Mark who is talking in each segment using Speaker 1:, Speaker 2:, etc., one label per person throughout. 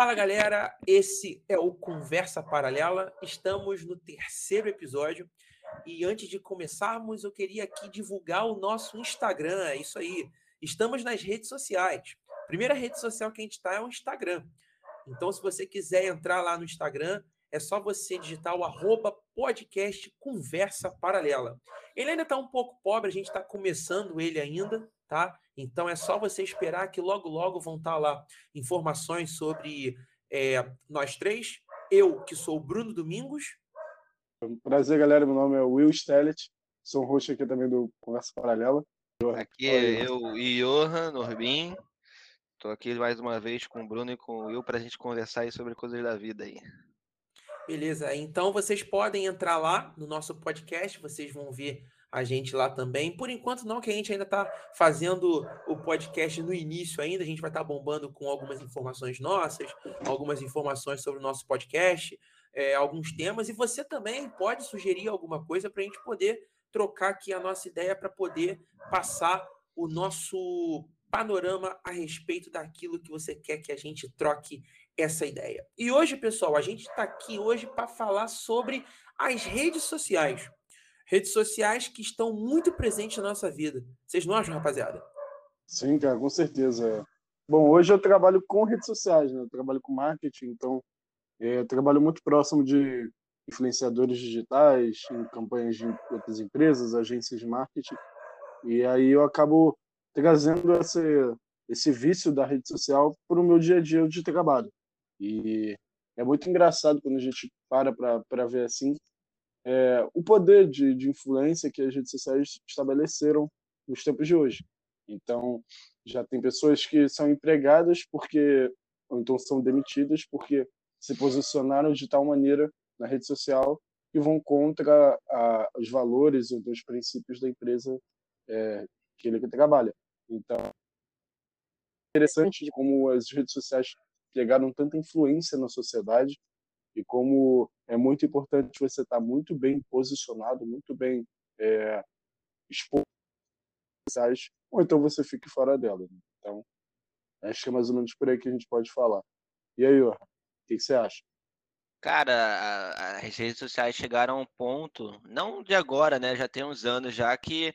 Speaker 1: Fala galera, esse é o Conversa Paralela. Estamos no terceiro episódio e antes de começarmos, eu queria aqui divulgar o nosso Instagram. É isso aí. Estamos nas redes sociais. primeira rede social que a gente está é o Instagram. Então, se você quiser entrar lá no Instagram, é só você digitar o podcast Conversa Paralela. Ele ainda está um pouco pobre, a gente está começando ele ainda, tá? Então é só você esperar que logo, logo vão estar tá lá informações sobre é, nós três. Eu, que sou o Bruno Domingos.
Speaker 2: Prazer, galera. Meu nome é Will Stellet. Sou um host aqui também do Conversa Paralela.
Speaker 3: Aqui é eu e Johan Norbin. Estou aqui mais uma vez com o Bruno e com o Will para a gente conversar aí sobre coisas da vida aí.
Speaker 1: Beleza, então vocês podem entrar lá no nosso podcast, vocês vão ver a gente lá também. Por enquanto, não, que a gente ainda está fazendo o podcast no início ainda. A gente vai estar tá bombando com algumas informações nossas, algumas informações sobre o nosso podcast, é, alguns temas. E você também pode sugerir alguma coisa para a gente poder trocar aqui a nossa ideia para poder passar o nosso panorama a respeito daquilo que você quer que a gente troque essa ideia. E hoje, pessoal, a gente está aqui hoje para falar sobre as redes sociais. Redes sociais que estão muito presentes na nossa vida. Vocês não acham, rapaziada?
Speaker 2: Sim, cara, com certeza. Bom, hoje eu trabalho com redes sociais, né? Eu trabalho com marketing, então é, eu trabalho muito próximo de influenciadores digitais, em campanhas de outras empresas, agências de marketing. E aí eu acabo trazendo esse, esse vício da rede social para o meu dia a dia de trabalho. E é muito engraçado quando a gente para para ver assim é, o poder de, de influência que as redes sociais estabeleceram nos tempos de hoje. Então, já tem pessoas que são empregadas porque, ou então são demitidas porque se posicionaram de tal maneira na rede social que vão contra a, os valores ou os princípios da empresa é, que ele trabalha. Então, interessante como as redes sociais pegaram tanta influência na sociedade e como é muito importante você estar muito bem posicionado, muito bem é, exposto, ou então você fique fora dela. Né? Então, acho que é mais ou menos por aí que a gente pode falar. E aí, o que, que você acha?
Speaker 3: Cara, as redes sociais chegaram a um ponto, não de agora, né? Já tem uns anos já que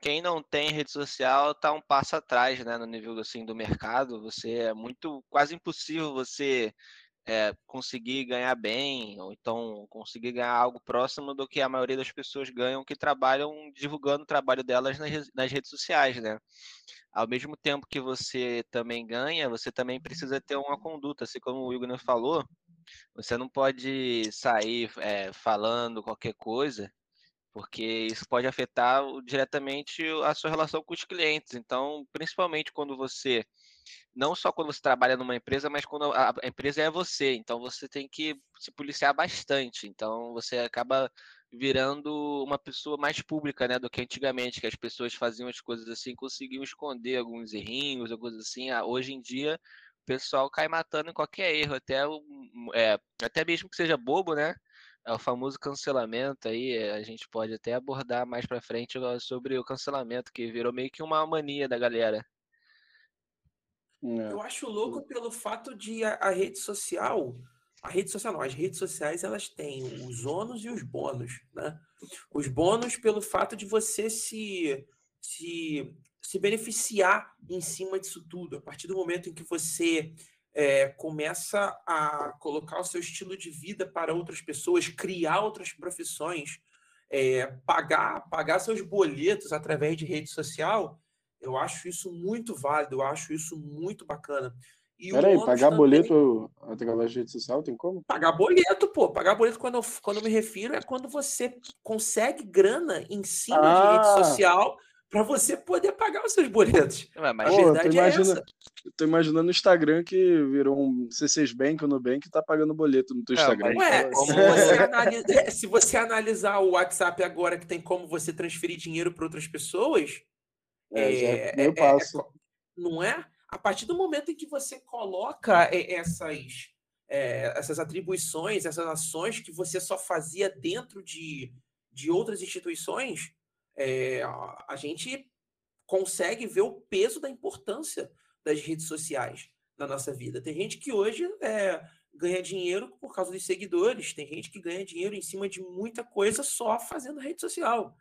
Speaker 3: quem não tem rede social está um passo atrás, né, no nível assim do mercado. Você é muito quase impossível você é, conseguir ganhar bem ou então conseguir ganhar algo próximo do que a maioria das pessoas ganham que trabalham divulgando o trabalho delas nas, nas redes sociais, né? Ao mesmo tempo que você também ganha, você também precisa ter uma conduta, assim como o Igor falou. Você não pode sair é, falando qualquer coisa porque isso pode afetar diretamente a sua relação com os clientes. Então, principalmente quando você, não só quando você trabalha numa empresa, mas quando a empresa é você. Então, você tem que se policiar bastante. Então, você acaba virando uma pessoa mais pública, né, do que antigamente, que as pessoas faziam as coisas assim, conseguiam esconder alguns errinhos, algumas coisas assim. Ah, hoje em dia, o pessoal cai matando em qualquer erro, até, é, até mesmo que seja bobo, né? é o famoso cancelamento aí, eh, a gente pode até abordar mais para frente sobre o cancelamento, que virou meio que uma mania da galera.
Speaker 1: É. Eu acho louco pelo fato de a, a, rede social, a rede social não, as redes sociais elas têm os ônus e os bônus, né? Os bônus pelo fato de você se, se, se beneficiar em cima disso tudo. A partir do momento em que você é, começa a colocar o seu estilo de vida para outras pessoas, criar outras profissões, é, pagar, pagar seus boletos através de rede social, eu acho isso muito válido, eu acho isso muito bacana.
Speaker 2: E Peraí, pagar também... boleto através de rede social tem como?
Speaker 1: Pagar boleto, pô. Pagar boleto, quando eu, quando eu me refiro, é quando você consegue grana em cima ah. de rede ah! social para você poder pagar os seus boletos.
Speaker 3: Mas, mas a verdade
Speaker 2: é essa. Eu tô imaginando o Instagram que virou um C6 Bank ou Nubank e tá pagando boleto no teu não, Instagram.
Speaker 1: Ué, se, você analisa, é, se você analisar o WhatsApp agora que tem como você transferir dinheiro para outras pessoas,
Speaker 2: é, é, é, é passo.
Speaker 1: não é? A partir do momento em que você coloca essas, essas atribuições, essas ações que você só fazia dentro de, de outras instituições, é, a gente consegue ver o peso da importância das redes sociais na nossa vida. Tem gente que hoje é, ganha dinheiro por causa dos seguidores, tem gente que ganha dinheiro em cima de muita coisa só fazendo rede social.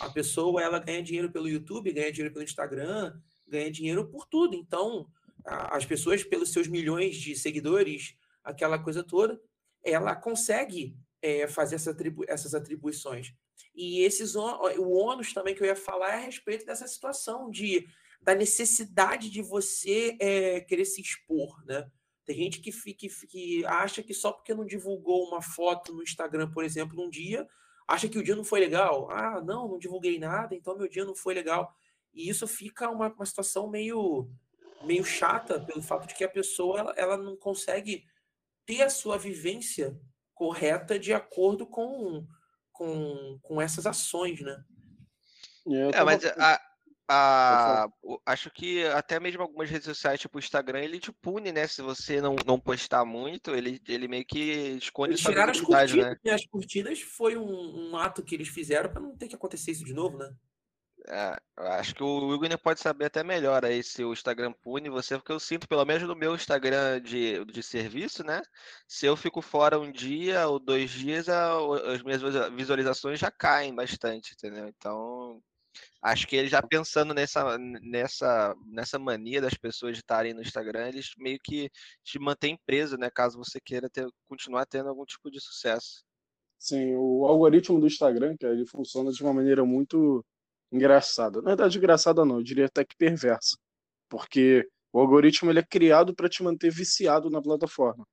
Speaker 1: A pessoa ela ganha dinheiro pelo YouTube, ganha dinheiro pelo Instagram, ganha dinheiro por tudo. Então, as pessoas, pelos seus milhões de seguidores, aquela coisa toda, ela consegue é, fazer essa atribu essas atribuições. E esses o ônus também que eu ia falar é a respeito dessa situação de da necessidade de você é, querer se expor, né? Tem gente que, que, que acha que só porque não divulgou uma foto no Instagram, por exemplo, um dia, acha que o dia não foi legal. Ah, não, não divulguei nada, então meu dia não foi legal. E isso fica uma, uma situação meio, meio chata pelo fato de que a pessoa ela, ela não consegue ter a sua vivência correta de acordo com, com, com essas ações, né?
Speaker 3: É, é mas a, a, acho que até mesmo algumas redes sociais, tipo o Instagram, ele te pune, né? Se você não, não postar muito, ele, ele meio que esconde
Speaker 1: eles tiraram as curtidas, né? As curtidas foi um, um ato que eles fizeram para não ter que acontecer isso de novo, né?
Speaker 3: É, acho que o Wigner pode saber até melhor aí se o Instagram pune você, porque eu sinto, pelo menos no meu Instagram de, de serviço, né? Se eu fico fora um dia ou dois dias, a, as minhas visualizações já caem bastante, entendeu? Então, acho que ele já pensando nessa, nessa, nessa mania das pessoas de estarem no Instagram, eles meio que te mantêm preso, né? Caso você queira ter, continuar tendo algum tipo de sucesso.
Speaker 2: Sim, o algoritmo do Instagram, que ele funciona de uma maneira muito engraçada. Na verdade, engraçada não, eu diria até que perversa. Porque o algoritmo ele é criado para te manter viciado na plataforma.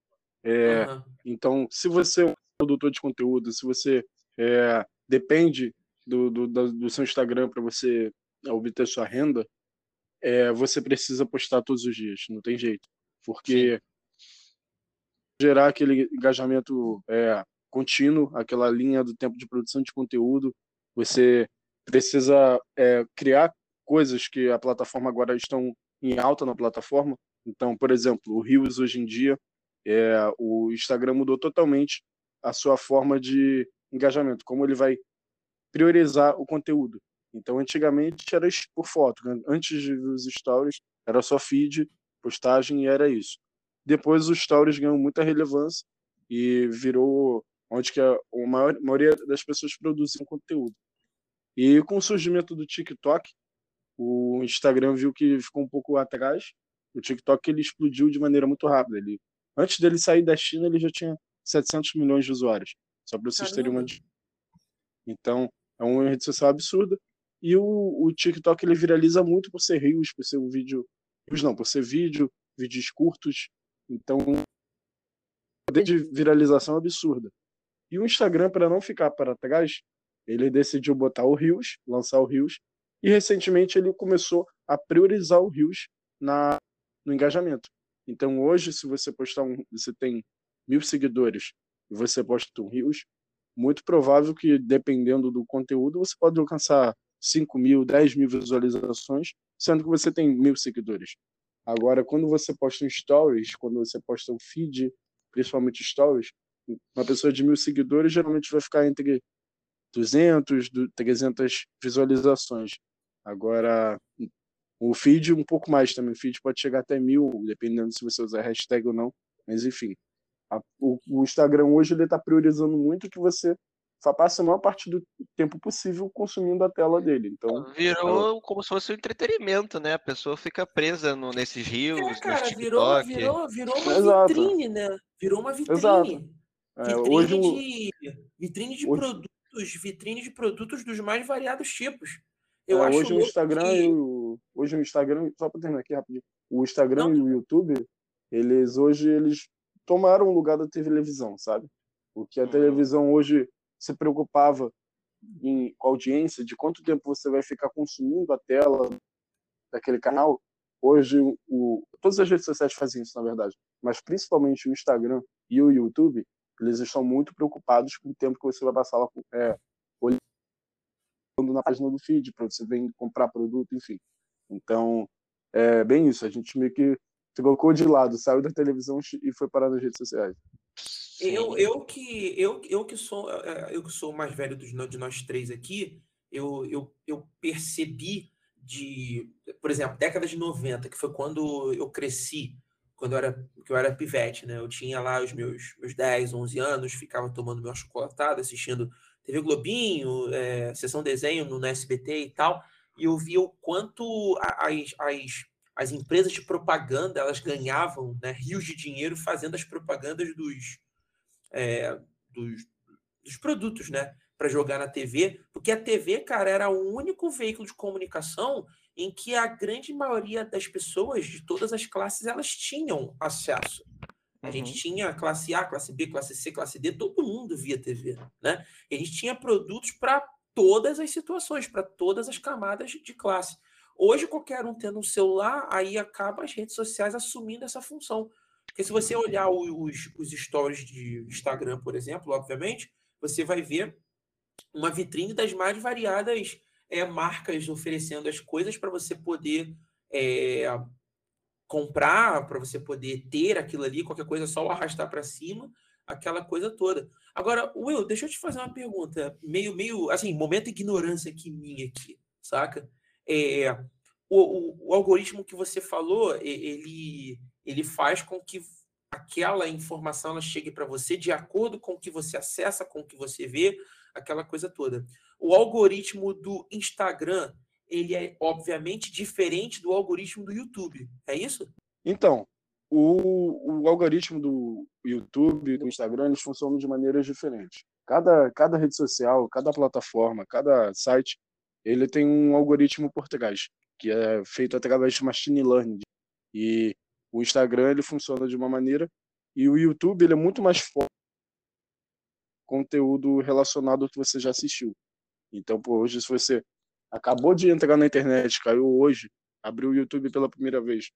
Speaker 2: É, uhum. Então, se você é um produtor de conteúdo, se você é, depende do, do, do, seu Instagram para você obter sua renda, é, você precisa postar todos os dias, não tem jeito. Porque Sim. gerar aquele engajamento é, contínuo, aquela linha do tempo de produção de conteúdo, você precisa é, criar coisas que a plataforma agora estão em alta na plataforma. Então, por exemplo, o Rios hoje em dia, é, o Instagram mudou totalmente a sua forma de engajamento, como ele vai priorizar o conteúdo. Então, antigamente era por foto, né? antes dos stories era só feed, postagem e era isso. Depois os stories ganham muita relevância e virou onde que a, maior, a maioria das pessoas produzem conteúdo. E com o surgimento do TikTok, o Instagram viu que ficou um pouco atrás. O TikTok ele explodiu de maneira muito rápida. Ele, antes dele sair da China, ele já tinha 700 milhões de usuários. Só para vocês terem uma. Então, é uma rede social absurda. E o, o TikTok ele viraliza muito por ser rios, por ser um vídeo. Não, por ser vídeo, vídeos curtos. Então, poder de viralização absurda. E o Instagram, para não ficar para trás, ele decidiu botar o Rios, lançar o Rios, e recentemente ele começou a priorizar o Rios na, no engajamento. Então hoje, se você postar um, você tem mil seguidores e você posta um Rios, muito provável que dependendo do conteúdo você pode alcançar 5 mil, 10 mil visualizações, sendo que você tem mil seguidores. Agora, quando você posta um stories, quando você posta um feed, principalmente stories, uma pessoa de mil seguidores geralmente vai ficar entre 200, 300 visualizações. Agora, o feed um pouco mais também. O feed pode chegar até mil, dependendo se você usar hashtag ou não. Mas enfim, a, o, o, Instagram hoje ele está priorizando muito que você passe a maior parte do tempo possível consumindo a tela dele. Então
Speaker 3: virou é... como se fosse um entretenimento, né? A pessoa fica presa no, nesses rios, é, cara,
Speaker 1: virou, virou, virou uma Exato. vitrine, né? Virou uma vitrine. Exato. É, vitrine hoje, de, vitrine de hoje... produto vitrines de produtos dos mais variados tipos.
Speaker 2: Eu é, acho hoje o Instagram que... e o, hoje o Instagram, só para terminar aqui rapidinho, o Instagram Não. e o YouTube, eles hoje eles tomaram o lugar da televisão, sabe? O que a uhum. televisão hoje se preocupava em audiência, de quanto tempo você vai ficar consumindo a tela daquele canal. Hoje, o, todas as redes sociais fazem isso, na verdade, mas principalmente o Instagram e o YouTube, eles estão muito preocupados com o tempo que você vai passar lá é, olhando na página do feed, para você vir comprar produto, enfim. Então, é bem isso. A gente meio que colocou de lado, saiu da televisão e foi parar nas redes sociais.
Speaker 1: Eu, eu que eu, eu que sou é, eu que sou o mais velho dos, de nós três aqui, eu, eu, eu percebi de, por exemplo, década de 90, que foi quando eu cresci quando eu era, que eu era pivete, né? Eu tinha lá os meus, meus 10, 11 anos, ficava tomando meu chocolatado, assistindo TV Globinho, é, Sessão Desenho no, no SBT e tal, e eu via o quanto as, as, as empresas de propaganda, elas ganhavam né, rios de dinheiro fazendo as propagandas dos, é, dos, dos produtos, né? Para jogar na TV, porque a TV, cara, era o único veículo de comunicação em que a grande maioria das pessoas de todas as classes elas tinham acesso. A uhum. gente tinha classe A, classe B, classe C, classe D, todo mundo via TV, né? E a gente tinha produtos para todas as situações, para todas as camadas de classe. Hoje, qualquer um tendo um celular, aí acaba as redes sociais assumindo essa função. Porque se você olhar os, os stories de Instagram, por exemplo, obviamente, você vai ver uma vitrine das mais variadas é, marcas oferecendo as coisas para você poder é, comprar, para você poder ter aquilo ali, qualquer coisa só arrastar para cima, aquela coisa toda. Agora, Will, deixa eu te fazer uma pergunta, meio, meio, assim, momento de ignorância aqui minha aqui, saca? É, o, o, o algoritmo que você falou, ele, ele faz com que aquela informação ela chegue para você de acordo com o que você acessa, com o que você vê, aquela coisa toda. O algoritmo do Instagram, ele é obviamente diferente do algoritmo do YouTube, é isso?
Speaker 2: Então, o, o algoritmo do YouTube, do Instagram, eles funcionam de maneiras diferentes. Cada, cada rede social, cada plataforma, cada site, ele tem um algoritmo por trás, que é feito através de machine learning. E o Instagram ele funciona de uma maneira e o YouTube ele é muito mais forte conteúdo relacionado ao que você já assistiu. Então, por hoje, se você acabou de entrar na internet, caiu hoje, abriu o YouTube pela primeira vez,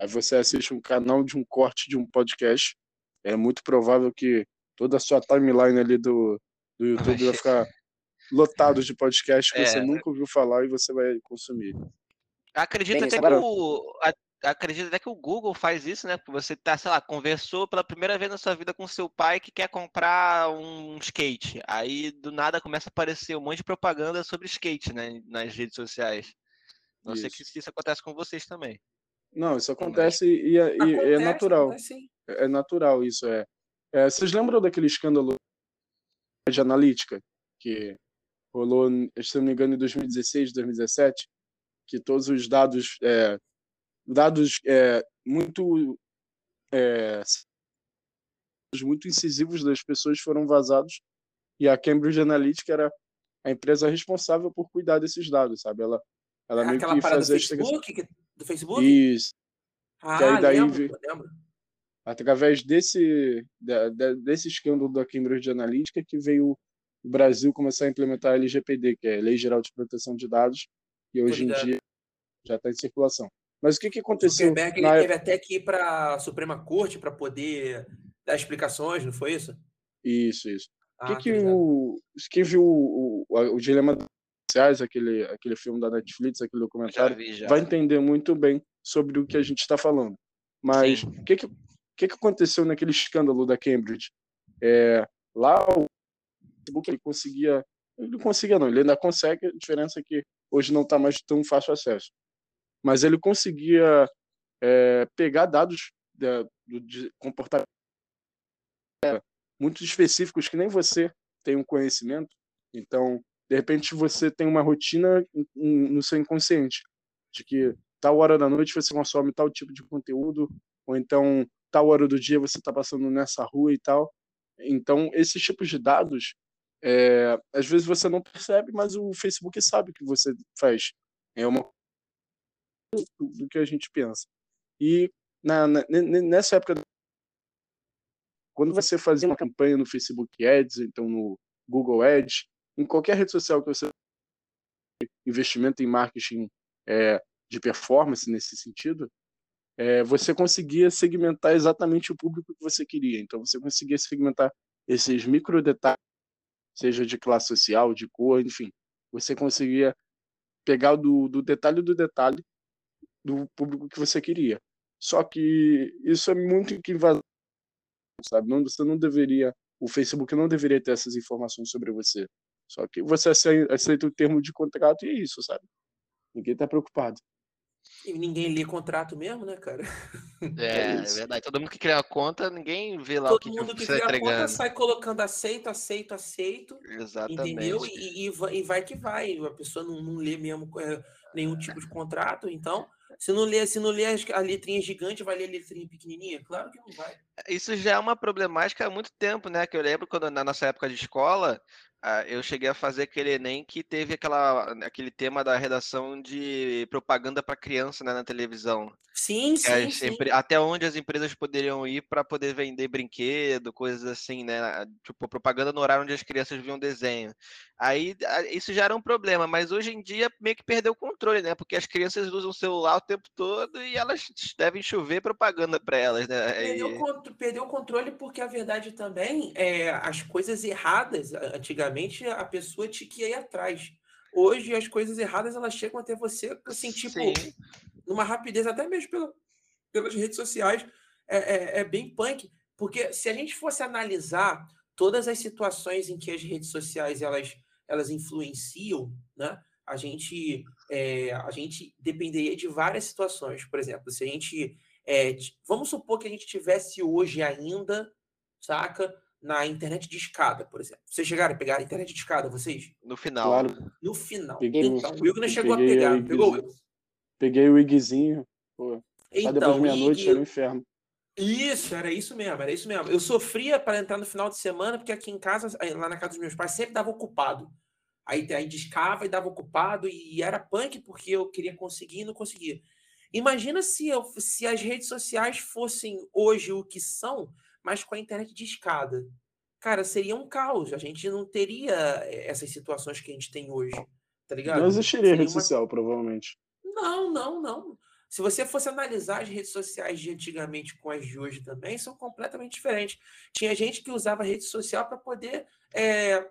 Speaker 2: aí você assiste um canal de um corte de um podcast, é muito provável que toda a sua timeline ali do, do YouTube vai ficar lotado de podcasts que é. você nunca ouviu falar e você vai consumir.
Speaker 3: Acredito até que o, acredito até que o Google faz isso, né? Você tá, sei lá, conversou pela primeira vez na sua vida com seu pai que quer comprar um skate. Aí do nada começa a aparecer um monte de propaganda sobre skate, né? Nas redes sociais. Não isso. sei se isso acontece com vocês também.
Speaker 2: Não, isso acontece Mas... e, é, e acontece, é natural. Acontece, é natural isso, é. é. Vocês lembram daquele escândalo de analítica que rolou, se não me engano, em 2016, 2017? Que todos os dados é, dados é, muito é, muito incisivos das pessoas foram vazados e a Cambridge Analytica era a empresa responsável por cuidar desses dados, sabe? Ela, ela
Speaker 1: meio que fazia do Facebook, do Facebook?
Speaker 2: Isso.
Speaker 1: Ah, que aí daí lembro, lembro.
Speaker 2: através desse desse escândalo da Cambridge Analytica que veio o Brasil começar a implementar a LGPD, que é a Lei Geral de Proteção de Dados, e hoje em dia já está em circulação. Mas o que, que aconteceu?
Speaker 1: O Zuckerberg na... teve até que ir para a Suprema Corte para poder dar explicações, não foi isso?
Speaker 2: Isso, isso. Ah, que que o, quem viu o, o, o Dilema Sociais, aquele, aquele filme da Netflix, aquele documentário, já vi, já. vai entender muito bem sobre o que a gente está falando. Mas o que, que, que, que aconteceu naquele escândalo da Cambridge? É, lá o Facebook ele conseguia. Ele conseguia, não, ele ainda consegue, a diferença é que hoje não está mais tão fácil acesso mas ele conseguia é, pegar dados de, de comportamento muito específicos que nem você tem um conhecimento. Então, de repente, você tem uma rotina no seu inconsciente de que tal hora da noite você consome tal tipo de conteúdo, ou então tal hora do dia você está passando nessa rua e tal. Então, esses tipos de dados, é, às vezes você não percebe, mas o Facebook sabe que você faz. É uma do que a gente pensa. E na, na, nessa época, quando você fazia uma campanha no Facebook Ads, então no Google Ads, em qualquer rede social que você investimento em marketing é, de performance nesse sentido, é, você conseguia segmentar exatamente o público que você queria. Então você conseguia segmentar esses micro detalhes, seja de classe social, de cor, enfim. Você conseguia pegar do, do detalhe do detalhe do público que você queria. Só que isso é muito que sabe? Não, você não deveria, o Facebook não deveria ter essas informações sobre você. Só que você aceita o termo de contrato e é isso, sabe? Ninguém está preocupado.
Speaker 1: E ninguém lê contrato mesmo, né, cara?
Speaker 3: É, é, é verdade. Todo mundo que cria a conta, ninguém vê lá
Speaker 1: Todo
Speaker 3: o que,
Speaker 1: mundo
Speaker 3: que tá
Speaker 1: cria a conta sai colocando aceito, aceito, aceito, entendeu?
Speaker 3: Exatamente.
Speaker 1: E, e va- e vai que vai. A pessoa não, não lê mesmo é, nenhum tipo de contrato, então. Se não lê, se não lê as- a letrinha gigante, vai ler a letrinha pequenininha? Claro que não vai.
Speaker 3: Isso já é uma problemática há muito tempo, né? Que eu lembro quando na nossa época de escola, eu cheguei a fazer aquele Enem que teve aquela, aquele tema da redação de propaganda para criança, né, na televisão.
Speaker 1: Sim, sim, sim.
Speaker 3: Até onde as empresas poderiam ir para poder vender brinquedo, coisas assim, né? Tipo, propaganda no horário onde as crianças viam desenho. Aí isso já era um problema, mas hoje em dia meio que perdeu o controle, né? Porque as crianças usam o celular o tempo todo e elas devem chover propaganda para elas, né?
Speaker 1: Perdeu, o
Speaker 3: E-
Speaker 1: perdeu o controle porque a verdade também é as coisas erradas. a- Antigamente a pessoa tinha que atrás. Hoje as coisas erradas elas chegam até você assim, tipo,
Speaker 3: Sim.
Speaker 1: numa rapidez, até mesmo pela- pelas redes sociais. É, é- é bem punk. Porque se a gente fosse analisar todas as situações em que as redes sociais elas, elas influenciam, né? A gente, é, a gente dependeria de várias situações. Por exemplo, se a gente é, vamos supor que a gente tivesse hoje ainda, saca? Na internet de escada, por exemplo. Vocês chegaram a pegar a internet de escada, vocês?
Speaker 3: No final.
Speaker 2: Claro,
Speaker 1: No final.
Speaker 2: Peguei um-
Speaker 1: então, o
Speaker 2: eu
Speaker 1: chegou a pegar, pegou. Wilgner?
Speaker 2: peguei o Igzinho, pô, só depois de
Speaker 1: Então,
Speaker 2: meia-noite era um inferno.
Speaker 1: Isso, era isso mesmo, era isso mesmo. Eu sofria para entrar no final de semana, porque aqui em casa, aí lá na casa dos meus pais, sempre dava ocupado. Aí, aí discava e dava ocupado, e era punk porque eu queria conseguir e não conseguia. Imagina se, eu, se as redes sociais fossem hoje o que são, mas com a internet de escada. Cara, seria um caos. A gente não teria eh, essas situações que a gente tem hoje, tá ligado?
Speaker 2: Não existiria
Speaker 1: Seria
Speaker 2: rede
Speaker 1: uma-
Speaker 2: social, provavelmente.
Speaker 1: não, não, não. Se você fosse analisar as redes sociais de antigamente com as de hoje também, são completamente diferentes. Tinha gente que usava rede social para poder é,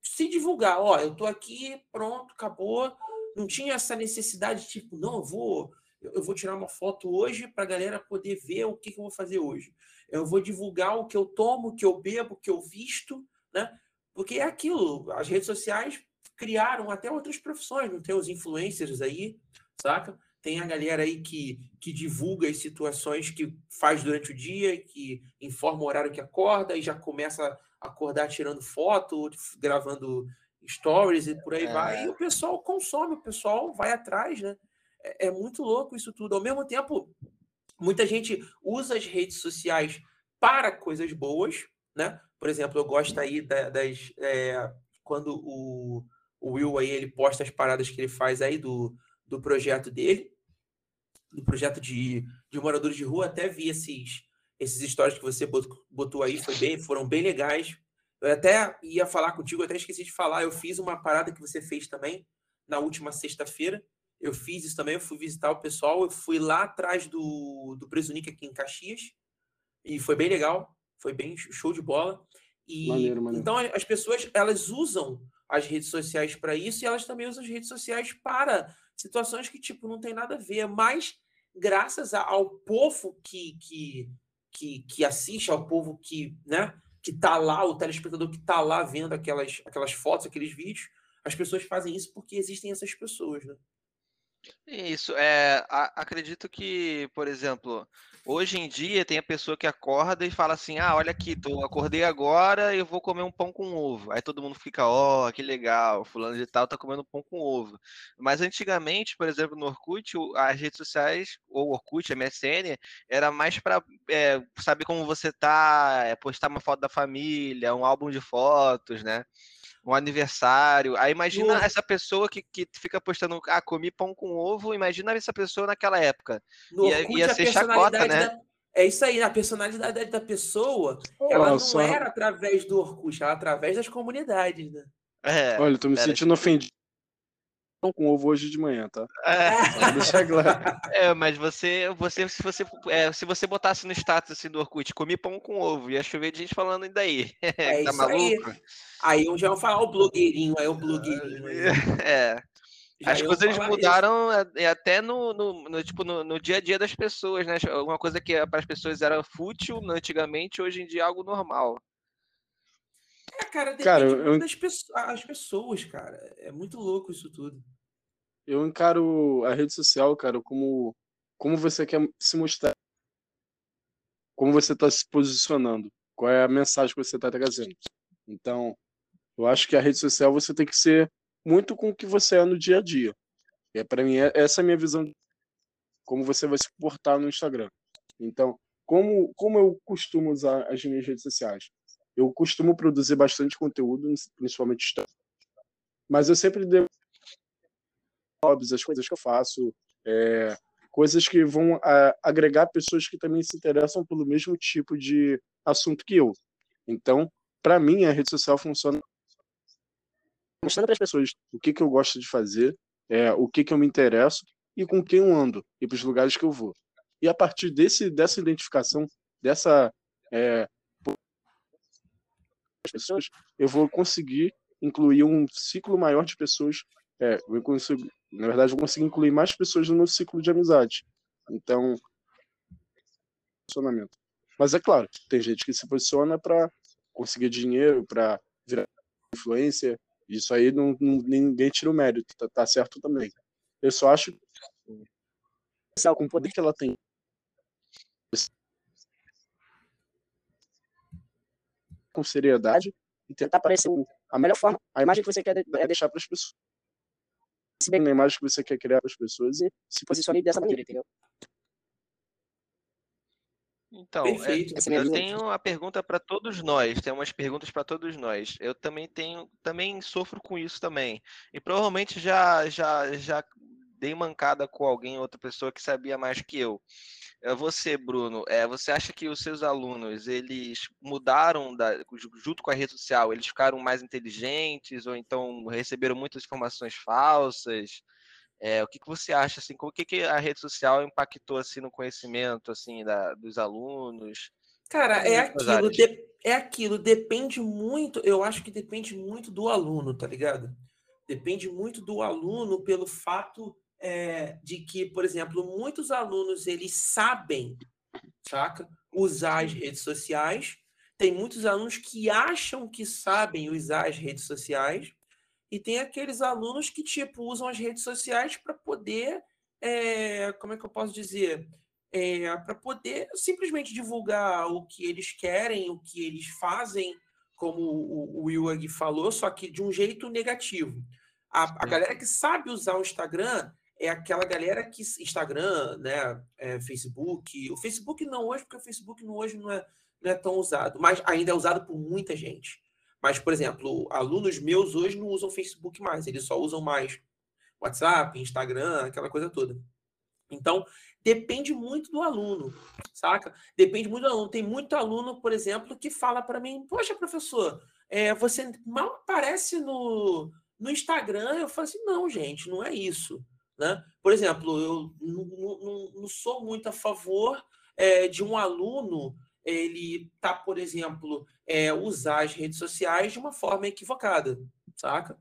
Speaker 1: se divulgar. Ó, eu tô aqui, pronto, acabou. Não tinha essa necessidade, tipo, não, eu vou, eu vou tirar uma foto hoje para a galera poder ver o que, que eu vou fazer hoje. Eu vou divulgar o que eu tomo, o que eu bebo, o que eu visto, né? Porque é aquilo, as redes sociais criaram até outras profissões, não tem os influencers aí, saca? Tem a galera aí que, que divulga as situações que faz durante o dia, que informa o horário que acorda e já começa a acordar tirando foto, gravando stories e por aí
Speaker 3: É.
Speaker 1: vai. E o pessoal consome, o pessoal vai atrás, né? É, é muito louco isso tudo. Ao mesmo tempo, muita gente usa as redes sociais para coisas boas, né? Por exemplo, eu gosto aí da- das. é, quando o, o Will aí ele posta as paradas que ele faz aí do, do projeto dele, do projeto de, de moradores de rua, até vi esses, esses stories que você bot- botou aí, foi bem, foram bem legais. Eu até ia falar contigo, até esqueci de falar, eu fiz uma parada que você fez também na última sexta-feira. Eu fiz isso também, eu fui visitar o pessoal, eu fui lá atrás do, do Presunic aqui em Caxias, e foi bem legal, foi bem show de bola. E
Speaker 2: Maneiro, maneiro.
Speaker 1: então as pessoas elas usam as redes sociais para isso e elas também usam as redes sociais para situações que tipo não tem nada a ver, mas graças ao povo que, que, que, que assiste, ao povo que, né, que tá lá, o telespectador que tá lá vendo aquelas, aquelas fotos, aqueles vídeos, as pessoas fazem isso porque existem essas pessoas, né?
Speaker 3: Isso, é, a- acredito que, por exemplo, hoje em dia tem a pessoa que acorda e fala assim, ah, olha aqui, tô, acordei agora e eu vou comer um pão com ovo. Aí todo mundo fica, ó, que legal, fulano de tal tá comendo pão com ovo. Mas antigamente, por exemplo, no Orkut, as redes sociais, ou Orkut, MSN, era mais para saber como você tá, é, postar uma foto da família, um álbum de fotos, né? Um aniversário. Aí imagina
Speaker 1: No-
Speaker 3: essa pessoa que, que fica postando, ah, comi pão com ovo. Imagina essa pessoa naquela época.
Speaker 1: No
Speaker 3: Ia-
Speaker 1: Orkut,
Speaker 3: ia ser chacota, né?
Speaker 1: da- É isso aí, a personalidade da pessoa, ela não
Speaker 2: Nossa,
Speaker 1: era através do Orkut, ela era através das comunidades, né?
Speaker 3: É,
Speaker 2: olha, tô me sentindo ofendido com ovo hoje de manhã, tá?
Speaker 3: é,
Speaker 2: Só deixar claro.
Speaker 3: é, mas você, você, se você, é, se você botasse no status assim do Orkut, comi pão com ovo, ia chover de gente falando ainda aí.
Speaker 1: É
Speaker 3: tá
Speaker 1: isso aí.
Speaker 3: maluco?
Speaker 1: Aí eu já vou falar o blogueirinho, aí o blogueirinho. Aí.
Speaker 3: É.
Speaker 1: Já
Speaker 3: As coisas mudaram é, até no, no, no, tipo, no, no dia a dia das pessoas, né? Uma coisa que para as pessoas era fútil antigamente, hoje em dia é algo normal.
Speaker 1: É, cara, depende
Speaker 2: Cara, eu-
Speaker 1: das pessoas, as pessoas, cara. É muito louco isso tudo.
Speaker 2: eu encaro a rede social, cara, como como você quer se mostrar, como você está se posicionando, qual é a mensagem que você está trazendo. Então, eu acho que a rede social você tem que ser muito com o que você é no dia a dia. E é para mim é, essa é a minha visão de como você vai se portar no Instagram. Então, como como eu costumo usar as minhas redes sociais? Eu costumo produzir bastante conteúdo, principalmente história, mas eu sempre devo as coisas que eu faço, é, coisas que vão a, agregar pessoas que também se interessam pelo mesmo tipo de assunto que eu. Então, para mim, a rede social funciona mostrando para as pessoas o que, que eu gosto de fazer, é, o que, que eu me interesso e com quem eu ando e para os lugares que eu vou. E a partir desse, dessa identificação, dessa é, pessoas, eu vou conseguir incluir um ciclo maior de pessoas. É, eu consigo, na verdade, eu vou conseguir incluir mais pessoas no meu ciclo de amizade. Então, posicionamento. Mas é claro, tem gente que se posiciona para conseguir dinheiro, para virar influência. Isso aí não, não, ninguém tira o mérito, tá, tá certo também. Eu só acho que com o poder que ela tem com seriedade e tentar parecer a melhor forma, a imagem que você quer é deixar para as pessoas. Se bem a imagem que você quer criar para as pessoas e se posicione dessa maneira, entendeu?
Speaker 3: Então, é, eu tenho uma pergunta para todos nós, tem umas perguntas para todos nós. Eu também tenho, também sofro com isso também. E provavelmente já já já dei mancada com alguém, outra pessoa que sabia mais que eu. É você, Bruno, é, você acha que os seus alunos, eles mudaram da, junto com a rede social, eles ficaram mais inteligentes ou então receberam muitas informações falsas? É, o que, que você acha, assim, o que, que a rede social impactou, assim, no conhecimento, assim, da, dos alunos?
Speaker 1: Cara, é aquilo, de, é aquilo, depende muito, eu acho que depende muito do aluno, tá ligado? Depende muito do aluno pelo fato é, de que, por exemplo, muitos alunos eles sabem, saca, usar as redes sociais. Tem muitos alunos que acham que sabem usar as redes sociais e tem aqueles alunos que tipo usam as redes sociais para poder, é, como é que eu posso dizer, é, para poder simplesmente divulgar o que eles querem, o que eles fazem, como o, o falou, só que de um jeito negativo. A, a galera que sabe usar o Instagram é aquela galera que Instagram, né, é, Facebook, o Facebook não hoje, porque o Facebook não, hoje não é, não é tão usado, mas ainda é usado por muita gente. Mas, por exemplo, alunos meus hoje não usam Facebook mais, eles só usam mais WhatsApp, Instagram, aquela coisa toda. Então, depende muito do aluno, saca? Depende muito do aluno. Tem muito aluno, por exemplo, que fala para mim: Poxa, professor, é, você mal aparece no, no Instagram. Eu falo assim: Não, gente, não é isso. Né? Por exemplo, eu não, sou muito a favor é, de um aluno ele tá, por exemplo, é, usar as redes sociais de uma forma equivocada, saca?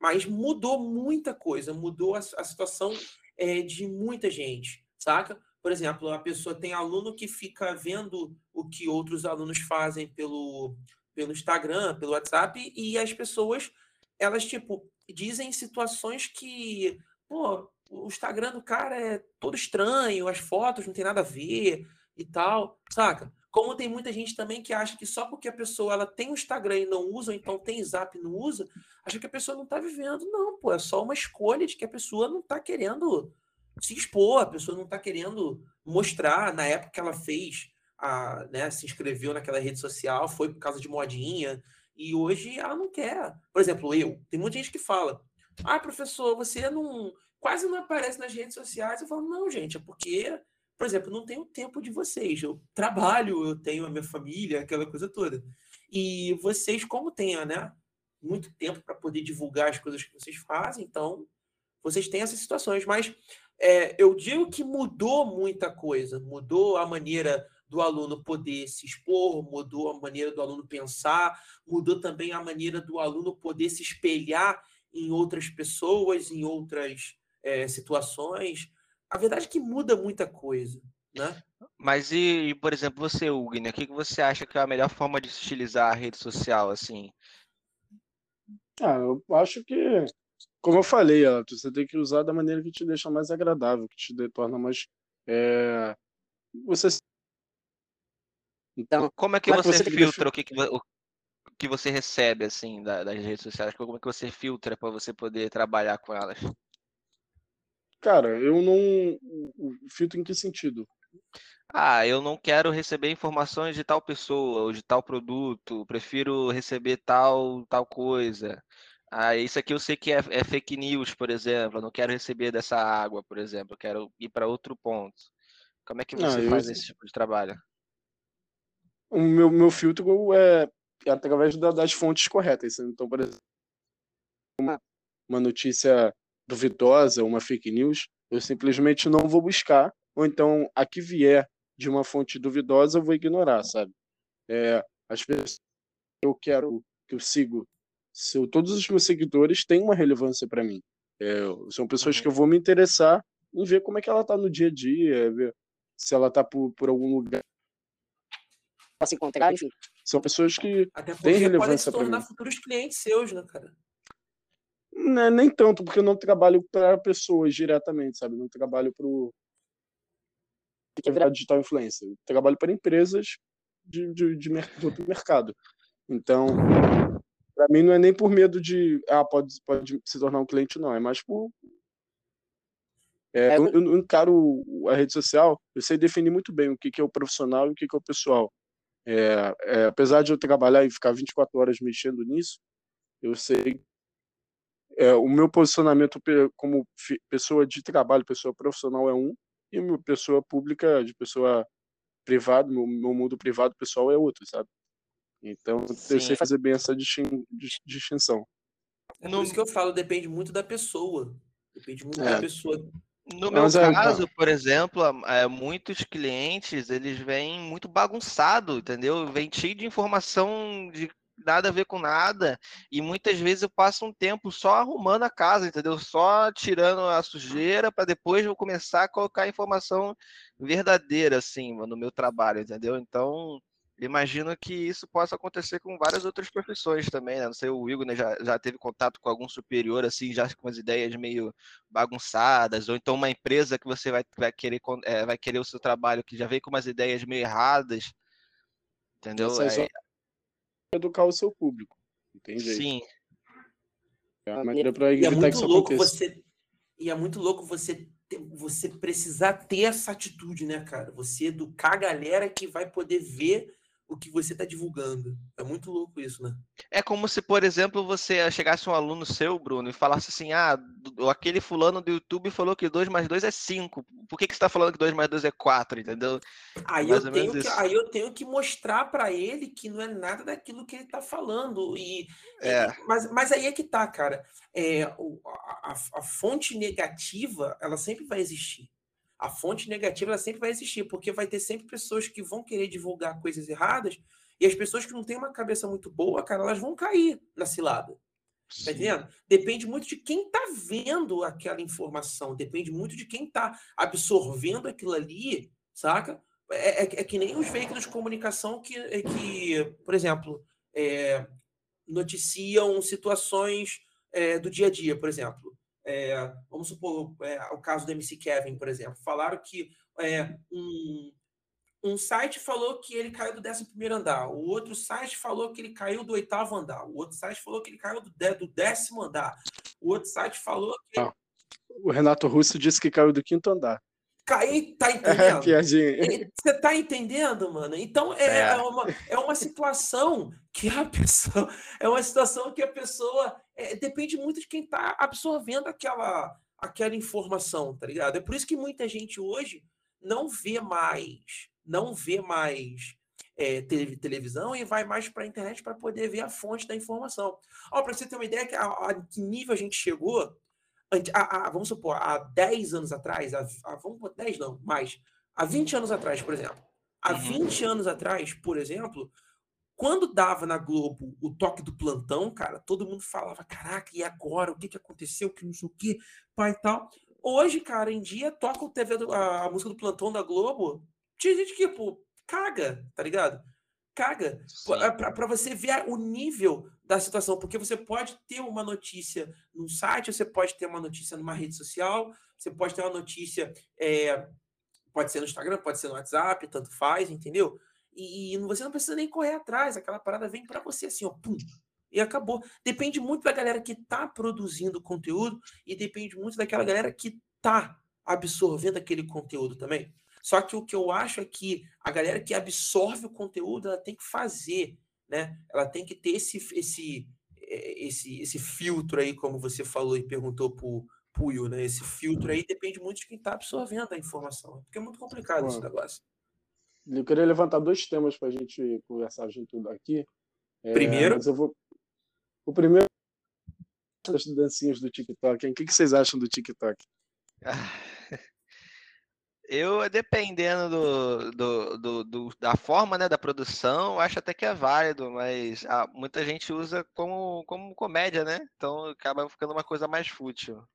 Speaker 1: Mas mudou muita coisa, mudou a, a situação é, de muita gente, saca? Por exemplo, a pessoa tem aluno que fica vendo o que outros alunos fazem pelo, pelo Instagram, pelo WhatsApp, e as pessoas, elas, tipo, dizem situações que, pô, o Instagram do cara é todo estranho, as fotos não tem nada a ver e tal, saca? Como tem muita gente também que acha que só porque a pessoa ela tem o Instagram e não usa, ou então tem Zap e não usa, acha que a pessoa não está vivendo. Não, pô, é só uma escolha de que a pessoa não está querendo se expor, a pessoa não está querendo mostrar. Na época que ela fez, a, né, se inscreveu naquela rede social, foi por causa de modinha, e hoje ela não quer. Por exemplo, eu, tem muita gente que fala: ah, professor, você não quase não aparece nas redes sociais. Eu falo, não, gente, é porque, por exemplo, não tenho tempo de vocês. Eu trabalho, eu tenho a minha família, aquela coisa toda. E vocês, como têm, né, muito tempo para poder divulgar as coisas que vocês fazem, então vocês têm essas situações. Mas é, eu digo que mudou muita coisa, mudou a maneira do aluno poder se expor, mudou a maneira do aluno pensar, mudou também a maneira do aluno poder se espelhar em outras pessoas, em outras é, situações. A verdade é que muda muita coisa, né?
Speaker 3: Mas e, por exemplo, você, Ugner, o que você acha que é a melhor forma de utilizar a rede social, assim?
Speaker 2: Ah, eu acho que como eu falei, ó, você tem que usar da maneira que te deixa mais agradável, que te torna mais. É... Você.
Speaker 3: Então, como é que você, você filtra o que, que, o que você recebe assim das redes sociais? Como é que você filtra para você poder trabalhar com elas?
Speaker 2: Cara, eu não. Filtro em que sentido?
Speaker 3: Ah, eu não quero receber informações de tal pessoa ou de tal produto, prefiro receber tal tal coisa. Ah, isso aqui eu sei que é, é fake news, por exemplo. Eu não quero receber dessa água, por exemplo. Eu quero ir para outro ponto. Como é que você não, faz eu... esse tipo de trabalho?
Speaker 2: O meu, meu filtro é, é através da, das fontes corretas. Então, por exemplo, uma, uma notícia duvidosa, uma fake news, eu simplesmente não vou buscar. Ou então, a que vier de uma fonte duvidosa, eu vou ignorar, sabe? É, as pessoas que eu quero, que eu sigo, se todos os meus seguidores têm uma relevância para mim. É, são pessoas uhum. que eu vou me interessar em ver como é que ela tá no dia a dia, ver se ela tá por, por algum lugar se encontrar, enfim. São pessoas que têm relevância para mim. tornar
Speaker 1: futuros clientes seus, né, cara?
Speaker 2: Não, nem tanto, porque eu não trabalho para pessoas diretamente, sabe? não trabalho para o que é virar digital influencer. Eu trabalho para empresas de, de, de, de outro mercado. Então, para mim não é nem por medo de, ah, pode, pode se tornar um cliente, não. É mais por. É, é eu, eu encaro a rede social, eu sei definir muito bem o que, que é o profissional e o que, que é o pessoal. É, é, apesar de eu trabalhar e ficar 24 horas mexendo nisso, eu sei é, o meu posicionamento como pessoa de trabalho, pessoa profissional é um, e minha pessoa pública, de pessoa privada, meu, meu mundo privado pessoal é outro, sabe? Então, Sim. eu sei fazer bem essa distinção.
Speaker 1: É por isso que eu falo, depende muito da pessoa. Depende muito é. da pessoa.
Speaker 3: No meu Mas, é, caso, é... por exemplo, é, muitos clientes, eles vêm muito bagunçado, entendeu? Vem cheio de informação de nada a ver com nada. E muitas vezes eu passo um tempo só arrumando a casa, entendeu? Só tirando a sujeira para depois eu começar a colocar informação verdadeira, assim, no meu trabalho, entendeu? Então, imagino que isso possa acontecer com várias outras profissões também, né? Não sei, o Igor né, já, já teve contato com algum superior, assim, já com as ideias meio bagunçadas, ou então uma empresa que você vai, vai, querer, é, vai querer o seu trabalho que já veio com umas ideias meio erradas, entendeu? É,
Speaker 2: educar o seu público. Entende?
Speaker 3: Sim.
Speaker 2: É uma maneira para evitar é muito que isso louco aconteça.
Speaker 1: Você, e é muito louco você, você precisar ter essa atitude, né, cara? Você educar a galera que vai poder ver o que você está divulgando. É muito louco isso, né?
Speaker 3: É como se, por exemplo, você chegasse um aluno seu, Bruno, e falasse assim: ah, aquele fulano do YouTube falou que 2 mais 2 é 5. Por que, que você está falando que 2 mais 2 é 4, entendeu?
Speaker 1: Aí eu, tenho que, aí eu tenho que mostrar para ele que não é nada daquilo que ele está falando. E, é. e, mas, mas aí é que tá, cara. É, a, a, a fonte negativa, ela sempre vai existir a fonte negativa ela sempre vai existir, porque vai ter sempre pessoas que vão querer divulgar coisas erradas, e as pessoas que não têm uma cabeça muito boa, cara, elas vão cair na cilada. Tá entendendo? Depende muito de quem tá vendo aquela informação, depende muito de quem tá absorvendo aquilo ali, saca? É, é, é que nem os veículos de comunicação que, é que por exemplo, é, noticiam situações é, do dia a dia, por exemplo. É, vamos supor o caso do MC Kevin, por exemplo. Falaram que é, um, um site falou que ele caiu do 11 andar, o outro site falou que ele caiu do oitavo andar, o outro site falou que ele caiu do, do décimo andar, o outro site falou que. Ah,
Speaker 2: o Renato Russo disse que caiu do quinto andar.
Speaker 1: Cair, tá entendendo? É, Você tá entendendo, mano? Então é, é, é. Uma, é uma situação que a pessoa. É uma situação que a pessoa. É, depende muito de quem tá absorvendo aquela, aquela informação, tá ligado? É por isso que muita gente hoje não vê mais, não vê mais é, televisão e vai mais para a internet para poder ver a fonte da informação. Ó, para você ter uma ideia que a, a que nível a gente chegou, a, a, vamos supor, há 10 anos atrás, a, vamos 10 não, mais, há 20 anos atrás, por exemplo. Há 20 uhum. anos atrás, por exemplo, quando dava na Globo o toque do plantão, cara, todo mundo falava, caraca, e agora? O que, que aconteceu? Que não sei o que, pai e tal. Hoje, cara, em dia, toca o TV do, a, a, música do plantão da Globo, tinha gente que, pô, caga, tá ligado? caga para você ver o nível da situação, porque você pode ter uma notícia num site, você pode ter uma notícia numa rede social, você pode ter uma notícia, é, pode ser no Instagram, pode ser no WhatsApp, tanto faz, entendeu? E, e você não precisa nem correr atrás, aquela parada vem para você assim, ó, pum, e acabou. Depende muito da galera que tá produzindo conteúdo e depende muito daquela galera que tá absorvendo aquele conteúdo também. Só que o que eu acho é que a galera que absorve o conteúdo, ela tem que fazer, né? Ela tem que ter esse, esse, eh, esse, esse filtro aí, como você falou e perguntou pro Puyo, né? Esse filtro aí depende muito de quem está absorvendo a informação, porque é muito complicado Bom, esse negócio.
Speaker 2: Eu queria levantar dois temas para a gente conversar junto aqui.
Speaker 1: É, primeiro,
Speaker 2: eu vou... o primeiro das dancinhas do TikTok. Hein? O que vocês acham do TikTok?
Speaker 3: Eu, dependendo do, do, do, do, da forma né, da produção, acho até que é válido, mas ah, muita gente usa como, como comédia, né? Então acaba ficando uma coisa mais fútil.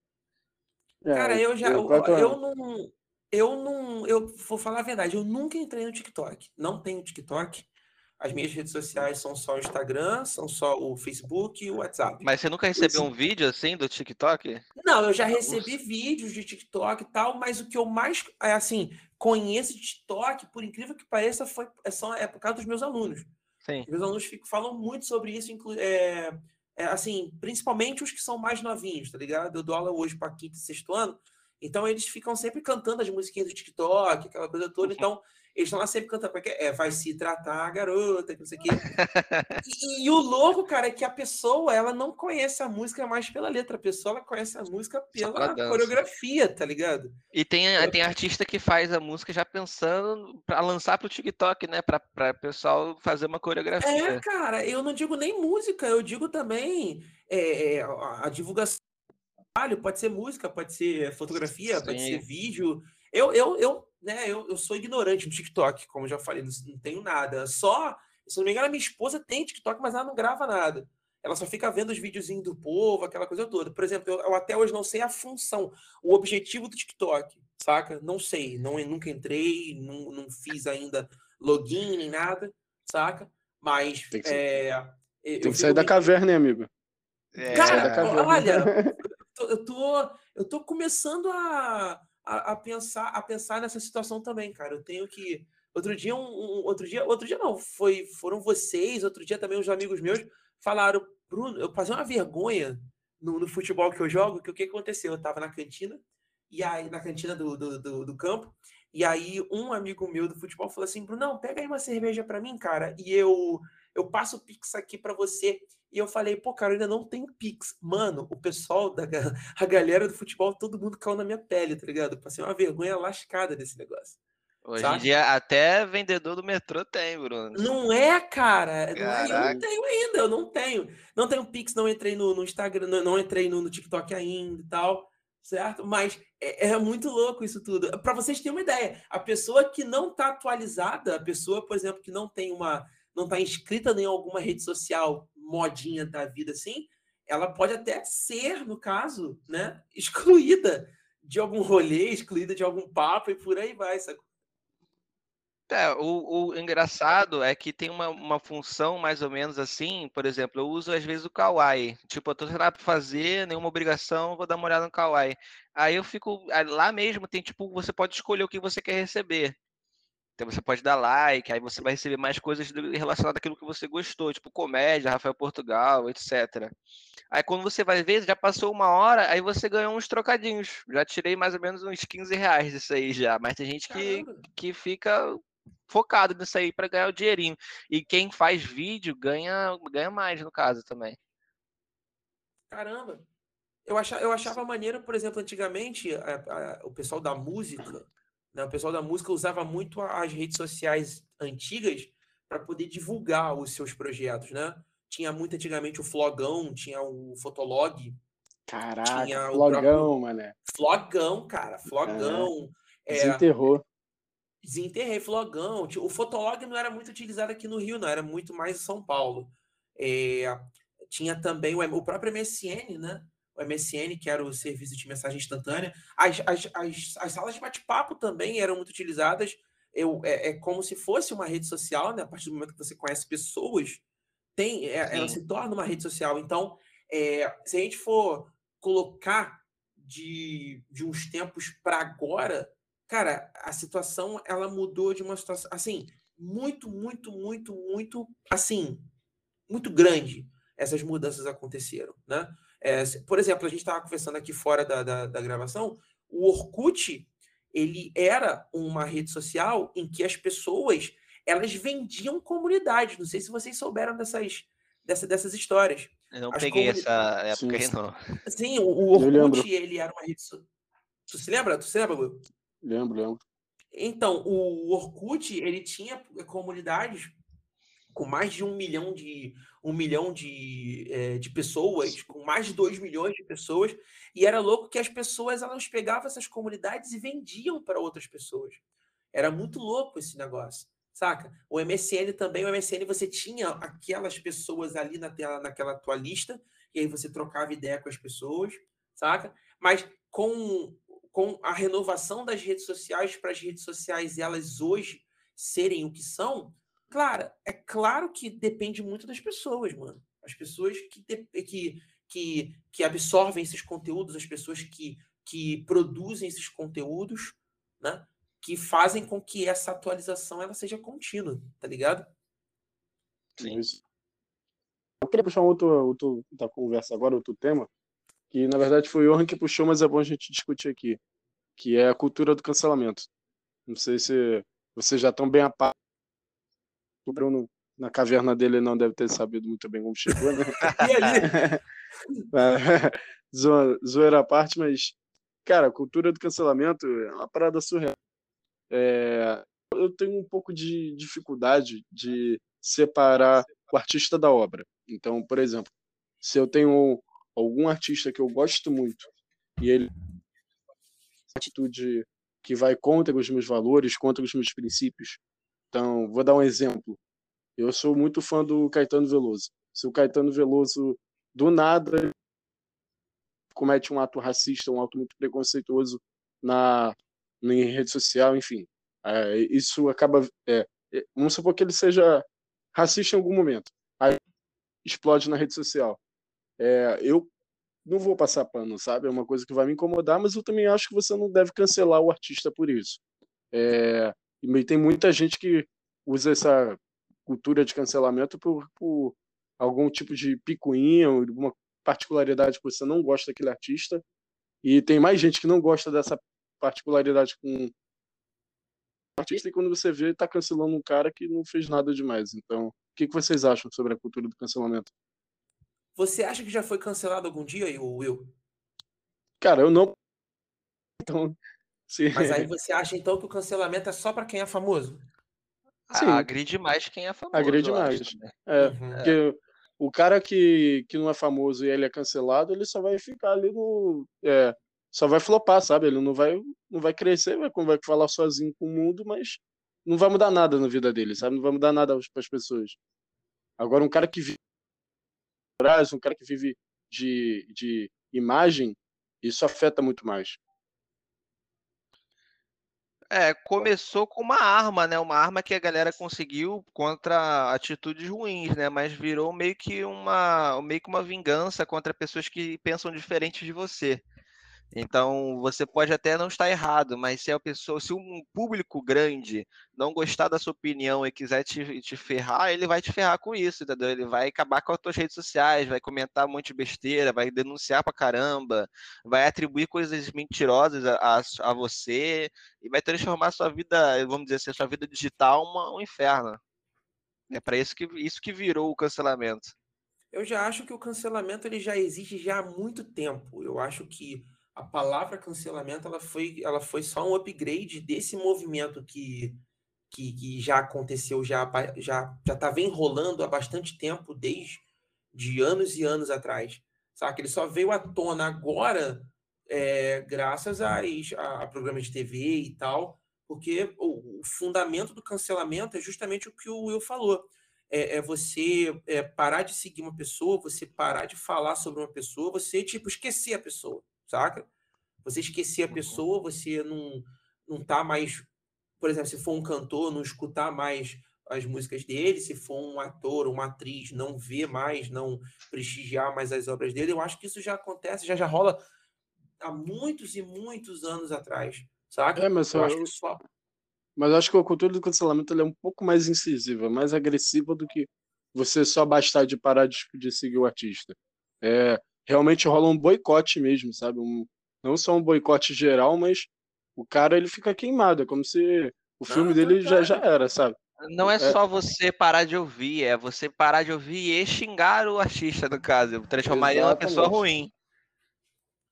Speaker 1: É, Cara, eu já. Eu, eu não. Eu não. Eu vou falar a verdade, eu nunca entrei no TikTok. Não tenho TikTok. As minhas redes sociais são só o Instagram, são só o Facebook e o WhatsApp.
Speaker 3: Mas você nunca recebeu um vídeo assim do TikTok?
Speaker 1: Não, eu já recebi vídeos de TikTok e tal, mas o que eu mais, é assim, conheço de TikTok, por incrível que pareça, foi, é, só, é por causa dos meus alunos.
Speaker 3: Sim.
Speaker 1: Meus alunos ficam, falam muito sobre isso, é, é, assim, principalmente os que são mais novinhos, tá ligado? Eu dou aula hoje para quinto e sexto ano, então eles ficam sempre cantando as musiquinhas do TikTok, aquela coisa toda. Então eles estão lá sempre cantando, porque é, vai se tratar, garota, que não sei o quê. E, e, o louco, cara, é que a pessoa, ela não conhece a música mais pela letra, a pessoa ela conhece a música pela coreografia, tá ligado?
Speaker 3: E tem, tem artista que faz a música já pensando para lançar pro TikTok, né? Pra, pra pessoal fazer uma coreografia.
Speaker 1: É, cara, eu não digo nem música, eu digo também é, é a divulgação pode ser música, pode ser fotografia, Sim. pode ser vídeo. Eu, eu, eu, né, eu, eu sou ignorante no TikTok, como já falei, não, não tenho nada. Só, se não me engano, a minha esposa tem TikTok, mas ela não grava nada. Ela só fica vendo os videozinhos do povo, aquela coisa toda. Por exemplo, eu, eu, até hoje não sei a função, o objetivo do TikTok, saca? Não sei, não, nunca entrei, não, não fiz ainda login nem nada, saca? Mas.
Speaker 2: Tem que,
Speaker 1: é,
Speaker 2: tem que sair da caverna, hein, amigo?
Speaker 1: É. Cara, olha, eu tô, eu tô começando a, a, a, pensar a pensar nessa situação também, cara. Eu tenho que outro dia um, um, outro dia outro dia não foi foram vocês outro dia também uns amigos meus falaram Bruno eu passei uma vergonha no, no futebol que eu jogo que o que aconteceu eu tava na cantina e aí na cantina do, do, do, do campo e aí um amigo meu do futebol falou assim Bruno não pega aí uma cerveja para mim cara e eu eu passo o pix aqui para você e eu falei, pô, cara, eu ainda não tenho Pix. Mano, o pessoal, da, a galera do futebol, todo mundo caiu na minha pele, tá ligado? Passei uma vergonha lascada desse negócio.
Speaker 3: Hoje sabe? em dia, até vendedor do metrô tem, Bruno.
Speaker 1: Não é, cara. Não é, eu não tenho ainda, eu não tenho. Não tenho Pix, não entrei no, no Instagram, não, não entrei no, no, TikTok ainda e tal, certo? Mas é, é muito louco isso tudo. Para vocês terem uma ideia, a pessoa que não tá atualizada, a pessoa, por exemplo, que não tem uma não está inscrita em alguma rede social modinha da vida assim, ela pode até ser, no caso, né, excluída de algum rolê, excluída de algum papo e por aí vai, sacou?
Speaker 3: É, o, o, engraçado é que tem uma, uma função mais ou menos assim, por exemplo, eu uso às vezes o Kawaii. Tipo, eu tô nada pra fazer, nenhuma obrigação, vou dar uma olhada no Kawaii. Aí eu fico. Lá mesmo tem, tipo, você pode escolher o que você quer receber. Então você pode dar like, aí você vai receber mais coisas relacionadas àquilo que você gostou, tipo comédia, Rafael Portugal, etc. Aí quando você vai ver, já passou uma hora, aí você ganhou uns trocadinhos. Já tirei mais ou menos uns 15 reais disso aí já. Mas tem gente que, que fica focado nisso aí para ganhar o dinheirinho. E quem faz vídeo ganha, ganha mais, no caso, também.
Speaker 1: Caramba! Eu achava, eu achava maneiro, por exemplo, antigamente, a, a, o pessoal da música né? O pessoal da música usava muito as redes sociais antigas para poder divulgar os seus projetos, né? Tinha muito antigamente o Flogão, tinha o Fotolog.
Speaker 2: Caraca, tinha Flogão, mané.
Speaker 1: Flogão, cara, Flogão.
Speaker 2: É, desenterrou.
Speaker 1: Desenterrei, Flogão. O Fotolog não era muito utilizado aqui no Rio, não, era muito mais em São Paulo. É, tinha também o, o próprio MSN, né? O MSN, que era o serviço de mensagem instantânea. As, as, as, as salas de bate-papo também eram muito utilizadas. eu, é, é, como se fosse uma rede social, né? A partir do momento que você conhece pessoas, tem, é, ela se torna uma rede social. Então, é, se a gente for colocar de, de uns tempos para agora, cara, a situação ela mudou de uma situação assim muito, muito, muito, muito assim muito grande. Essas mudanças aconteceram, né? É, por exemplo, a gente estava conversando aqui fora da, da, da gravação, o Orkut ele era uma rede social em que as pessoas elas vendiam comunidades. Não sei se vocês souberam dessas, dessa, dessas histórias.
Speaker 3: Eu não as peguei comuni... essa época aí, não.
Speaker 1: Sim, o, o Orkut, ele era uma rede social. Tu se lembra? Tu se lembra, Will?
Speaker 2: Lembro, lembro.
Speaker 1: Então, o Orkut, ele tinha comunidades com mais de um milhão de um milhão de, é, de pessoas, com mais de dois milhões de pessoas, e era louco que as pessoas elas pegavam essas comunidades e vendiam para outras pessoas. Era muito louco esse negócio, saca? O MSN também, o MSN você tinha aquelas pessoas ali na tela, naquela tua lista, e aí você trocava ideia com as pessoas, saca? Mas com, com a renovação das redes sociais para as redes sociais elas hoje serem o que são, Claro, é claro que depende muito das pessoas, mano. As pessoas que, que, que, que absorvem esses conteúdos, as pessoas que, que produzem esses conteúdos, né? Que fazem com que essa atualização ela seja contínua, tá ligado?
Speaker 2: Sim. Eu queria puxar um outro, outro da conversa agora, outro tema, que na verdade foi o Johan que puxou, mas é bom a gente discutir aqui, que é a cultura do cancelamento. Não sei se vocês já estão bem a par o Bruno, na caverna dele, não deve ter sabido muito bem como chegou, né? e ali? zoeira à parte, mas, cara, a cultura do cancelamento é uma parada surreal. É, eu tenho um pouco de dificuldade de separar o artista da obra. Então, por exemplo, se eu tenho algum artista que eu gosto muito e ele atitude que vai contra os meus valores, contra os meus princípios, então, vou dar um exemplo. Eu sou muito fã do Caetano Veloso. Se o Caetano Veloso, do nada, comete um ato racista, um ato muito preconceituoso na, na rede social, enfim, é, isso acaba. É, é, vamos supor que ele seja racista em algum momento. Aí explode na rede social. É, eu não vou passar pano, sabe? É uma coisa que vai me incomodar, mas eu também acho que você não deve cancelar o artista por isso. É, e tem muita gente que usa essa cultura de cancelamento por, por algum tipo de picuinha, alguma particularidade que você não gosta daquele artista. E tem mais gente que não gosta dessa particularidade com o artista, e quando você vê, está cancelando um cara que não fez nada demais. Então, o que, que vocês acham sobre a cultura do cancelamento?
Speaker 1: Você acha que já foi cancelado algum dia, Will?
Speaker 2: Cara, eu não. Então,
Speaker 1: sim. Mas aí você acha então que o cancelamento é só para quem é famoso?
Speaker 3: Sim. Agride mais quem é famoso.
Speaker 2: Agride mais. Acho, né? é, uhum. Porque o cara que, que não é famoso e ele é cancelado, ele só vai ficar ali no. É, só vai flopar, sabe? Ele não vai, não vai crescer, vai, vai falar sozinho com o mundo, mas não vai mudar nada na vida dele, sabe? Não vai mudar nada para as pessoas. Agora, um cara que vive um cara que vive de, de imagem, isso afeta muito mais.
Speaker 3: É, começou com uma arma, né? Uma arma que a galera conseguiu contra atitudes ruins, né? Mas virou meio que uma, meio que uma vingança contra pessoas que pensam diferente de você. Então, você pode até não estar errado, mas se a pessoa, se um público grande não gostar da sua opinião e quiser te, te ferrar, ele vai te ferrar com isso, entendeu? Ele vai acabar com as suas redes sociais, vai comentar um monte de besteira, vai denunciar pra caramba, vai atribuir coisas mentirosas a, a, a você e vai transformar a sua vida, vamos dizer assim, a sua vida digital uma, um inferno. É para isso que isso que virou o cancelamento.
Speaker 1: Eu já acho que o cancelamento ele já existe já há muito tempo. Eu acho que a palavra cancelamento ela foi, ela foi só um upgrade desse movimento que, que, que já aconteceu, já já já estava enrolando há bastante tempo, desde de anos e anos atrás. Sabe? Ele só veio à tona agora, é, graças a, a, a programas de TV e tal, porque o, o, fundamento do cancelamento é justamente o que o Will falou. É, é você é, parar de seguir uma pessoa, você parar de falar sobre uma pessoa, você, tipo, esquecer a pessoa saca? Você esquecer a uhum. pessoa, você não, não tá mais por exemplo, se for um cantor, não escutar mais as músicas dele, se for um ator, uma atriz, não ver mais, não prestigiar mais as obras dele, eu acho que isso já acontece, já já rola há muitos e muitos anos atrás, saca?
Speaker 2: É, mas eu, acho que só... mas acho que a cultura do cancelamento é um pouco mais incisiva, mais agressiva do que você só bastar de parar de, de seguir o artista. É, realmente rola um boicote mesmo, sabe? Um, não só um boicote geral, mas o cara ele fica queimado, é como se o filme dele já, já era, sabe?
Speaker 3: Não é, é, só você parar de ouvir, é você parar de ouvir e xingar o artista, no caso, transformar ele em uma pessoa ruim.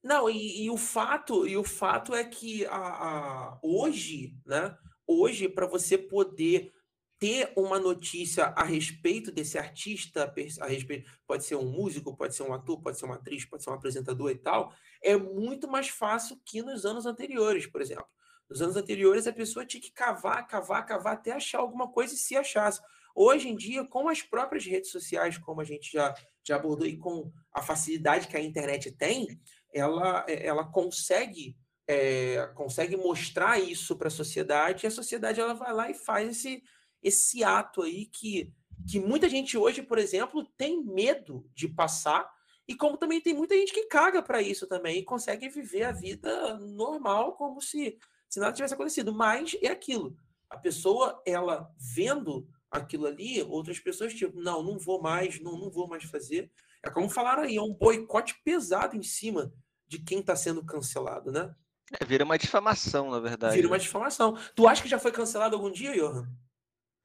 Speaker 1: Não, e, e, o fato e o fato é que a, a hoje, né? Hoje, para você poder ter uma notícia a respeito desse artista, a respeito, pode ser um músico, pode ser um ator, pode ser uma atriz, pode ser um apresentador e tal, é muito mais fácil que nos anos anteriores, por exemplo. Nos anos anteriores, a pessoa tinha que cavar, cavar, cavar até achar alguma coisa e se achasse. Hoje em dia, com as próprias redes sociais, como a gente já, já abordou, e com a facilidade que a internet tem, ela, ela consegue é, consegue mostrar isso para a sociedade e a sociedade ela vai lá e faz esse, esse ato aí que, que muita gente hoje, por exemplo, tem medo de passar e como também tem muita gente que caga para isso também e consegue viver a vida normal como se se nada tivesse acontecido. Mas é aquilo. A pessoa, ela vendo aquilo ali, outras pessoas, tipo, não, não vou mais, não, não vou mais fazer. É como falaram aí, é um boicote pesado em cima de quem está sendo cancelado, né?
Speaker 3: É, vira uma difamação, na verdade.
Speaker 1: Vira uma difamação. Tu acha que já foi cancelado algum dia, Johan?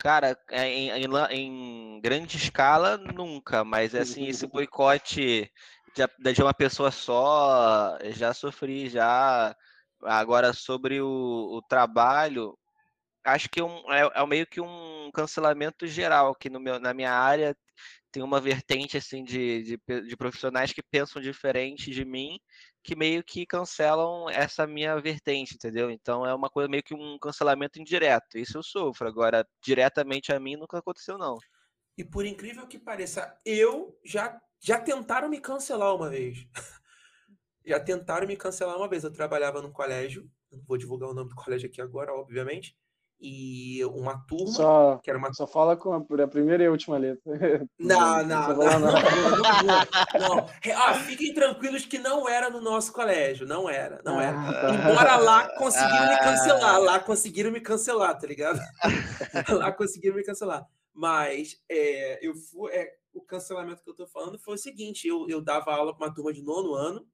Speaker 3: Cara, é, em, em, em grande escala, nunca, mas assim, esse boicote de, de uma pessoa só, já sofri, já. Agora, sobre o, o trabalho, acho que é, um, é, é, meio que um cancelamento geral, que no meu, na minha área tem uma vertente assim de, de, de, profissionais que pensam diferente de mim, que meio que cancelam essa minha vertente, entendeu? Então é uma coisa meio que um cancelamento indireto. Isso eu sofro. Agora, diretamente a mim nunca aconteceu, não.
Speaker 1: E por incrível que pareça, eu já, já tentaram me cancelar uma vez. Já tentaram me cancelar uma vez. Eu trabalhava num colégio, não vou divulgar o nome do colégio aqui agora, obviamente. E uma turma.
Speaker 2: Só,
Speaker 1: que era uma...
Speaker 2: só fala com a, a primeira e a última letra.
Speaker 1: Não, não, não. não, não, não, não. Ah, fiquem tranquilos que não era no nosso colégio. Não era, não era. Ah, tá. Embora lá conseguiram me cancelar. Lá conseguiram me cancelar, tá ligado? lá conseguiram me cancelar. Mas é, eu fui, é, o cancelamento que eu tô falando foi o seguinte: eu, eu dava aula para uma turma de nono ano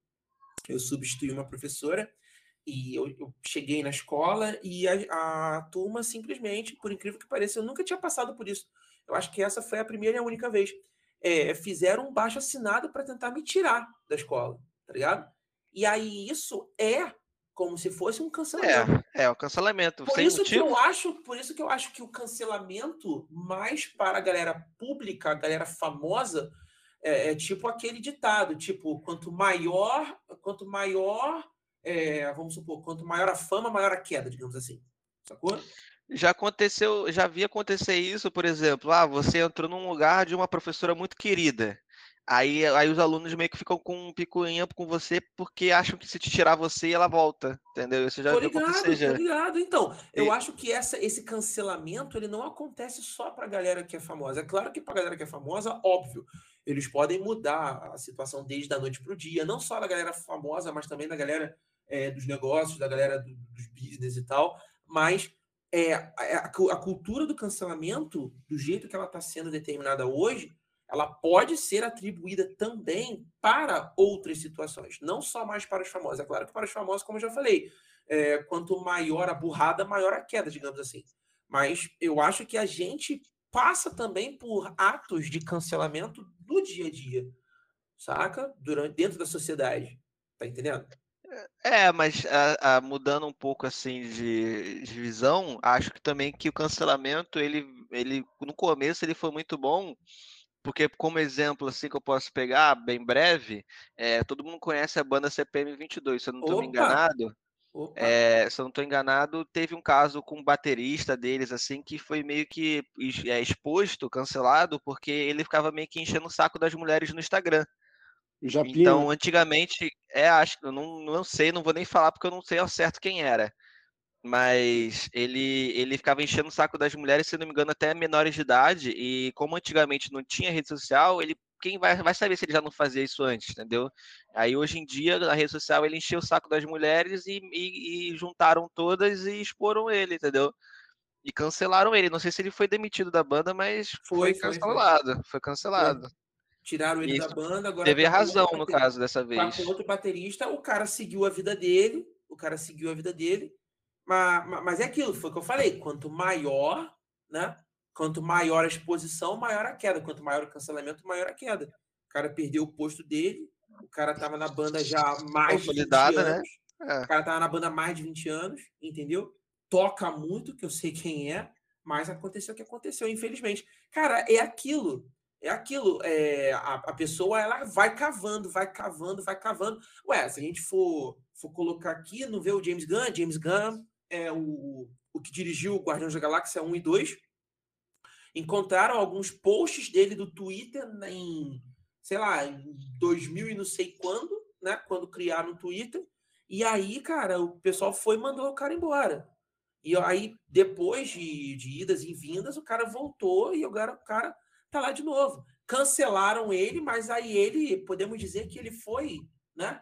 Speaker 1: eu substituí uma professora e eu, eu cheguei na escola e a, a, turma simplesmente, por incrível que pareça, eu nunca tinha passado por isso. Eu acho que essa foi a primeira e a única vez. É, fizeram um baixo assinado para tentar me tirar da escola, tá ligado? E aí isso é como se fosse um cancelamento.
Speaker 3: É, é o cancelamento.
Speaker 1: Por isso motivo. que eu acho, por isso que eu acho que o cancelamento mais para a galera pública, a galera famosa, é, é, tipo aquele ditado, tipo, quanto maior, quanto maior, é, vamos supor, quanto maior a fama, maior a queda, digamos assim. Sacou?
Speaker 3: Já aconteceu, já vi acontecer isso, por exemplo, ah, você entrou num lugar de uma professora muito querida. Aí, aí os alunos meio que ficam com um picuinha com você porque acham que se te tirar você, ela volta, entendeu? Isso já
Speaker 1: tô ligado, acontecer, ligado. Então, eu acho que essa, esse cancelamento ele não acontece só para a galera que é famosa. É claro que para a galera que é famosa, óbvio, eles podem mudar a situação desde a noite para o dia, não só da galera famosa, mas também da galera é, dos negócios, da galera do, dos business e tal. Mas é, a, a cultura do cancelamento, do jeito que ela está sendo determinada hoje, ela pode ser atribuída também para outras situações, não só mais para os famosos. É claro que para os famosos, como eu já falei, é, quanto maior a burrada, maior a queda, digamos assim. Mas eu acho que a gente passa também por atos de cancelamento do dia a dia, saca? Durante, dentro da sociedade. Tá entendendo?
Speaker 3: É, mas a, a, mudando um pouco assim de, de, visão, acho que também que o cancelamento, ele, ele no começo ele foi muito bom, porque como exemplo assim que eu posso pegar bem breve, é, todo mundo conhece a banda CPM 22, se eu não estou me enganado. É, se eu não estou enganado, teve um caso com um baterista deles, assim, que foi meio que é, exposto, cancelado, porque ele ficava meio que enchendo o saco das mulheres no Instagram. Então, antigamente, é, acho que eu não, não sei, não vou nem falar porque eu não sei ao certo quem era. mas ele, ele ficava enchendo o saco das mulheres, se não me engano, até menores de idade, e como antigamente não tinha rede social, ele quem vai, vai saber se ele já não fazia isso antes, entendeu? Aí hoje em dia, na rede social, ele encheu o saco das mulheres e, e, e juntaram todas e exporam ele, entendeu? E cancelaram ele. Não sei se ele foi demitido da banda, mas foi, foi cancelado. Foi, foi cancelado.
Speaker 1: Tiraram ele Isso. da banda, agora.
Speaker 3: Teve tá razão no caso dessa vez.
Speaker 1: Tá com outro baterista, o cara seguiu a vida dele. O cara seguiu a vida dele. Mas, mas é aquilo, foi o que eu falei. Quanto maior, né? Quanto maior a exposição, maior a queda. Quanto maior o cancelamento, maior a queda. O cara perdeu o posto dele. O cara tava na banda já mais de 20 né? anos. Né? É. O cara tava na banda há mais de 20 anos, entendeu? Toca muito, que eu sei quem é, mas aconteceu o que aconteceu, infelizmente. Cara, é aquilo é aquilo, é, a, a, pessoa ela vai cavando, vai cavando, vai cavando. Ué, se a gente for, for colocar aqui, não vê o James Gunn, James Gunn é o, o que dirigiu o Guardiões da Galáxia 1 e 2. Encontraram alguns posts dele do Twitter em, sei lá, em 2000 e não sei quando, né? Quando criaram o Twitter. E aí, cara, o pessoal foi e mandou o cara embora. E aí, depois de, de idas e vindas, o cara voltou e agora o cara tá lá de novo. Cancelaram ele, mas aí ele, podemos dizer que ele foi, né?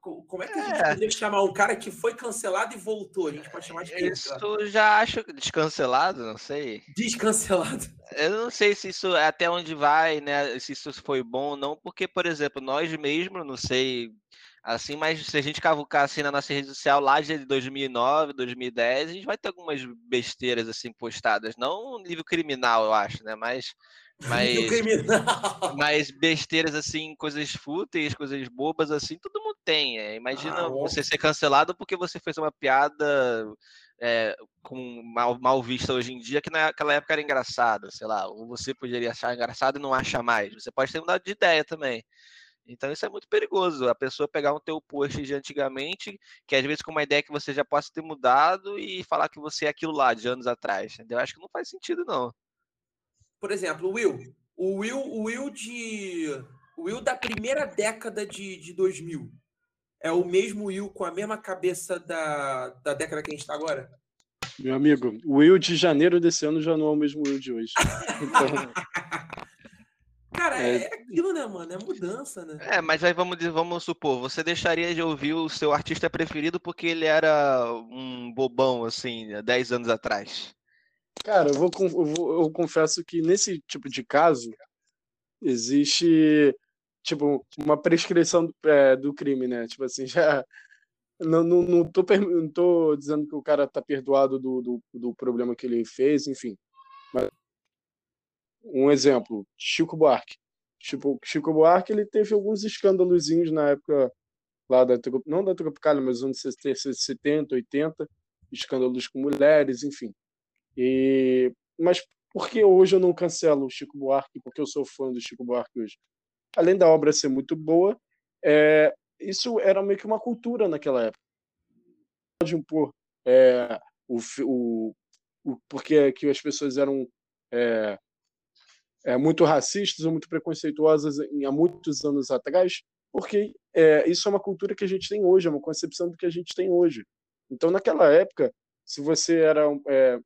Speaker 1: Como é que a gente é. poderia chamar um cara que foi cancelado e voltou? A gente pode chamar de
Speaker 3: Isso já acho descancelado, não sei.
Speaker 1: Descancelado.
Speaker 3: Eu não sei se isso é até onde vai, né? Se isso foi bom ou não, porque, por exemplo, nós mesmos, não sei assim, mas se a gente cavucar assim na nossa rede social lá de 2009, 2010, a gente vai ter algumas besteiras assim postadas, não nível criminal, eu acho, né? Mas mas, mas besteiras assim, coisas fúteis, coisas bobas assim, todo mundo tem. É. Imagina ah, você ser cancelado porque você fez uma piada é, com mal, mal vista hoje em dia, que naquela época era engraçada, sei lá, ou você poderia achar engraçado e não acha mais. Você pode ter mudado de ideia também. Então isso é muito perigoso. A pessoa pegar um teu post de antigamente, que às vezes com uma ideia que você já possa ter mudado e falar que você é aquilo lá de anos atrás. Entendeu? Acho que não faz sentido, não.
Speaker 1: Por exemplo, o Will. O Will, o Will de. O Will da primeira década de, de 2000. É o mesmo Will com a mesma cabeça da, da década que a gente está agora?
Speaker 2: Meu amigo, o Will de janeiro desse ano já não é o mesmo Will de hoje. Então,
Speaker 1: Cara, é... é aquilo, né, mano? É mudança, né?
Speaker 3: É, mas aí vamos, vamos supor, você deixaria de ouvir o seu artista preferido porque ele era um bobão, assim, 10 anos atrás?
Speaker 2: Cara, eu, vou, eu, vou, eu confesso que nesse tipo de caso existe tipo uma prescrição do, é, do crime, né? Tipo assim, já não, não, não, tô, não tô dizendo que o cara tá perdoado do, do, do problema que ele fez, enfim. Mas um exemplo, Chico Buarque. Chico, Chico Buarque ele teve alguns escândalozinhos na época lá da não da Tropicália, mas nos anos 70, 80, escândalos com mulheres, enfim. E mas por que hoje eu não cancelo o Chico Buarque? Porque eu sou fã do Chico Buarque hoje. Além da obra ser muito boa, é, isso era meio que uma cultura naquela época. Pode impor é, o, o, o porque que as pessoas eram é, é, muito racistas ou muito preconceituosas em, há muitos anos atrás, porque é, isso é uma cultura que a gente tem hoje, é uma concepção do que a gente tem hoje. Então, naquela época, se você era é,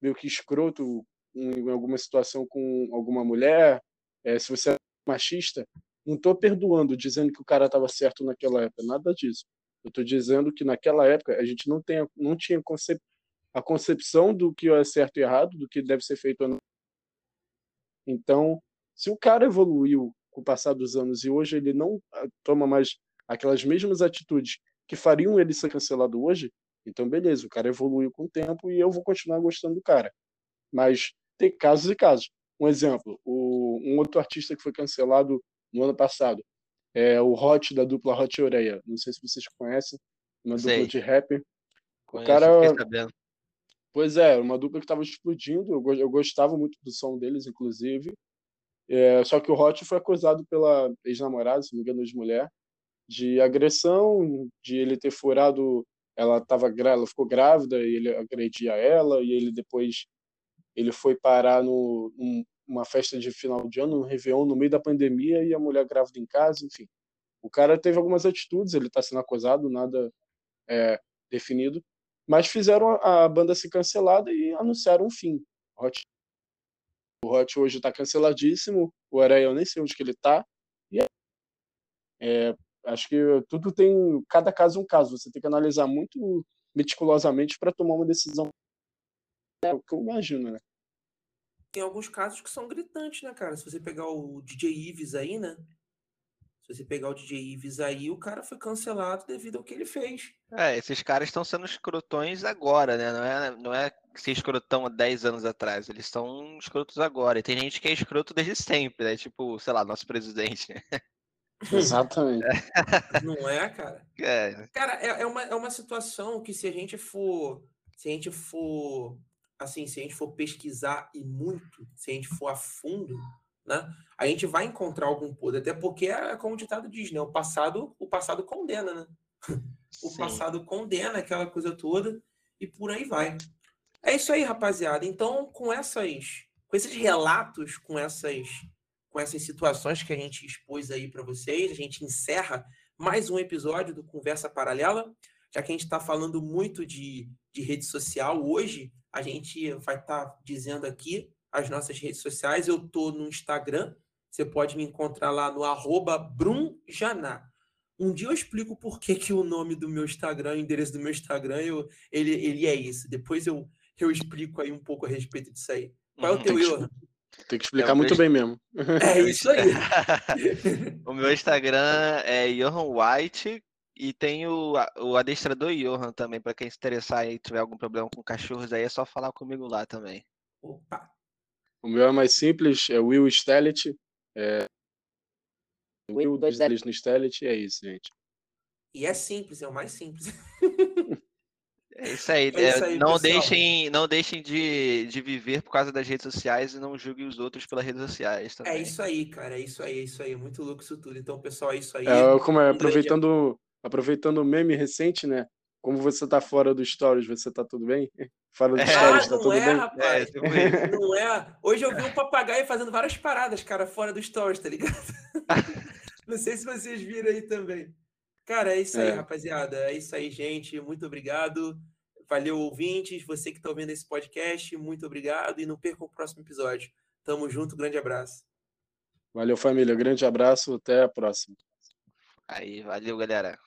Speaker 2: meio que escroto em alguma situação com alguma mulher, é, se você era machista, não estou perdoando, dizendo que o cara estava certo naquela época, nada disso. Eu estou dizendo que naquela época a gente não, tem, não tinha concep a concepção do que é certo e errado, do que deve ser feito ou não então, se o cara evoluiu com o passar dos anos e hoje ele não ah, toma mais aquelas mesmas atitudes que fariam ele ser cancelado hoje, então beleza, o cara evoluiu com o tempo e eu vou continuar gostando do cara. Mas tem casos e casos. Um exemplo, o, um outro artista que foi cancelado no ano passado é o Hot da dupla Hot e Oreia. Não sei se vocês conhecem, uma Sei. dupla de rap.
Speaker 3: O cara
Speaker 2: Pois é, uma dupla que estava explodindo. Eu, gostava muito do som deles, inclusive. É, só que o Hot foi acusado pela ex-namorada, se não me engano, de mulher, de agressão, de ele ter furado. Ela tava, ela ficou grávida e ele agredia ela, e ele depois ele foi parar no um, uma festa de final de ano, um Réveillon, no meio da pandemia, e a mulher grávida em casa, enfim. O cara teve algumas atitudes, ele está sendo acusado, nada é, definido, mas fizeram a, a banda ser cancelada e anunciaram um fim. Hot, o Hot hoje está canceladíssimo, o Areia eu nem sei onde que ele está. E é, é, acho que tudo tem, cada caso é um caso, você tem que analisar muito meticulosamente para tomar uma decisão. É o que eu imagino, né?
Speaker 1: Tem alguns casos que são gritantes, né, cara? Se você pegar o DJ Ives aí, né? Se você pegar o DJ Ives aí, o cara foi cancelado devido ao que ele fez.
Speaker 3: É, esses caras estão sendo escrotões agora, né? Não é, não é ser escrotão há 10 anos atrás. Eles estão escrotos agora. E tem gente que é escroto desde sempre, né? Tipo, sei lá, nosso presidente.
Speaker 2: Exatamente.
Speaker 1: Não é, cara?
Speaker 3: É.
Speaker 1: Cara, é, é, uma, é uma situação que se a gente for. Se a gente for. Assim, se a gente for pesquisar e muito, se a gente for a fundo, né? A gente vai encontrar algum podre, até porque é como o ditado diz, né? O passado, o passado condena, né? O
Speaker 3: Sim.
Speaker 1: passado condena aquela coisa toda e por aí vai. É isso aí, rapaziada. Então, com essas, com esses relatos, com essas, com essas situações que a gente expôs aí para vocês, a gente encerra mais um episódio do Conversa Paralela. Já que a gente está falando muito de, de rede social, hoje a gente vai estar tá dizendo aqui as nossas redes sociais. Eu tô no Instagram, você pode me encontrar lá no arroba brumjaná. Um dia eu explico por que, que o nome do meu Instagram, o endereço do meu Instagram, eu, ele, ele é isso. Depois eu, eu explico aí um pouco a respeito disso aí. Qual é o
Speaker 3: Uhum.
Speaker 1: teu,
Speaker 2: Tem que-
Speaker 1: Johan?
Speaker 2: Tem que explicar
Speaker 3: É,
Speaker 2: muito
Speaker 3: meu-
Speaker 2: bem mesmo.
Speaker 1: É isso aí.
Speaker 3: o meu Instagram é Johan White e tem o, o adestrador Johan também, para quem se interessar e tiver algum problema com cachorros aí, é só falar comigo lá também.
Speaker 1: Opa.
Speaker 2: O meu é mais simples, é Will Stellet. É... Will, dois L's no Stellet, é isso, gente.
Speaker 1: E é simples, é o mais simples.
Speaker 3: É isso aí.
Speaker 1: É isso
Speaker 3: é,
Speaker 1: aí,
Speaker 3: não
Speaker 1: pessoal.
Speaker 3: deixem, não deixem de, de viver por causa das redes sociais e não julguem os outros pelas redes sociais também.
Speaker 1: É isso aí, cara. É isso aí, é isso aí. Muito louco isso tudo. Então, pessoal, é isso aí.
Speaker 2: É, como é, aproveitando, aproveitando o meme recente, né? Como você tá fora do Stories, você tá tudo bem? Fora do
Speaker 3: É.
Speaker 2: Stories,
Speaker 1: Ah,
Speaker 2: tá
Speaker 1: não
Speaker 2: tudo
Speaker 1: é,
Speaker 2: bem?
Speaker 1: rapaz.
Speaker 3: É, tipo.
Speaker 1: Não é. Hoje eu vi um papagaio fazendo várias paradas, cara, fora do stories, tá ligado? Não sei se vocês viram aí também. Cara, é isso aí,
Speaker 2: É.
Speaker 1: rapaziada. É isso aí, gente. Muito obrigado. Valeu, ouvintes. Você que tá ouvindo esse podcast, muito obrigado. E não perca o próximo episódio. Tamo junto, grande abraço.
Speaker 2: Valeu, família. Grande abraço, até a próxima.
Speaker 3: Aí, valeu, galera.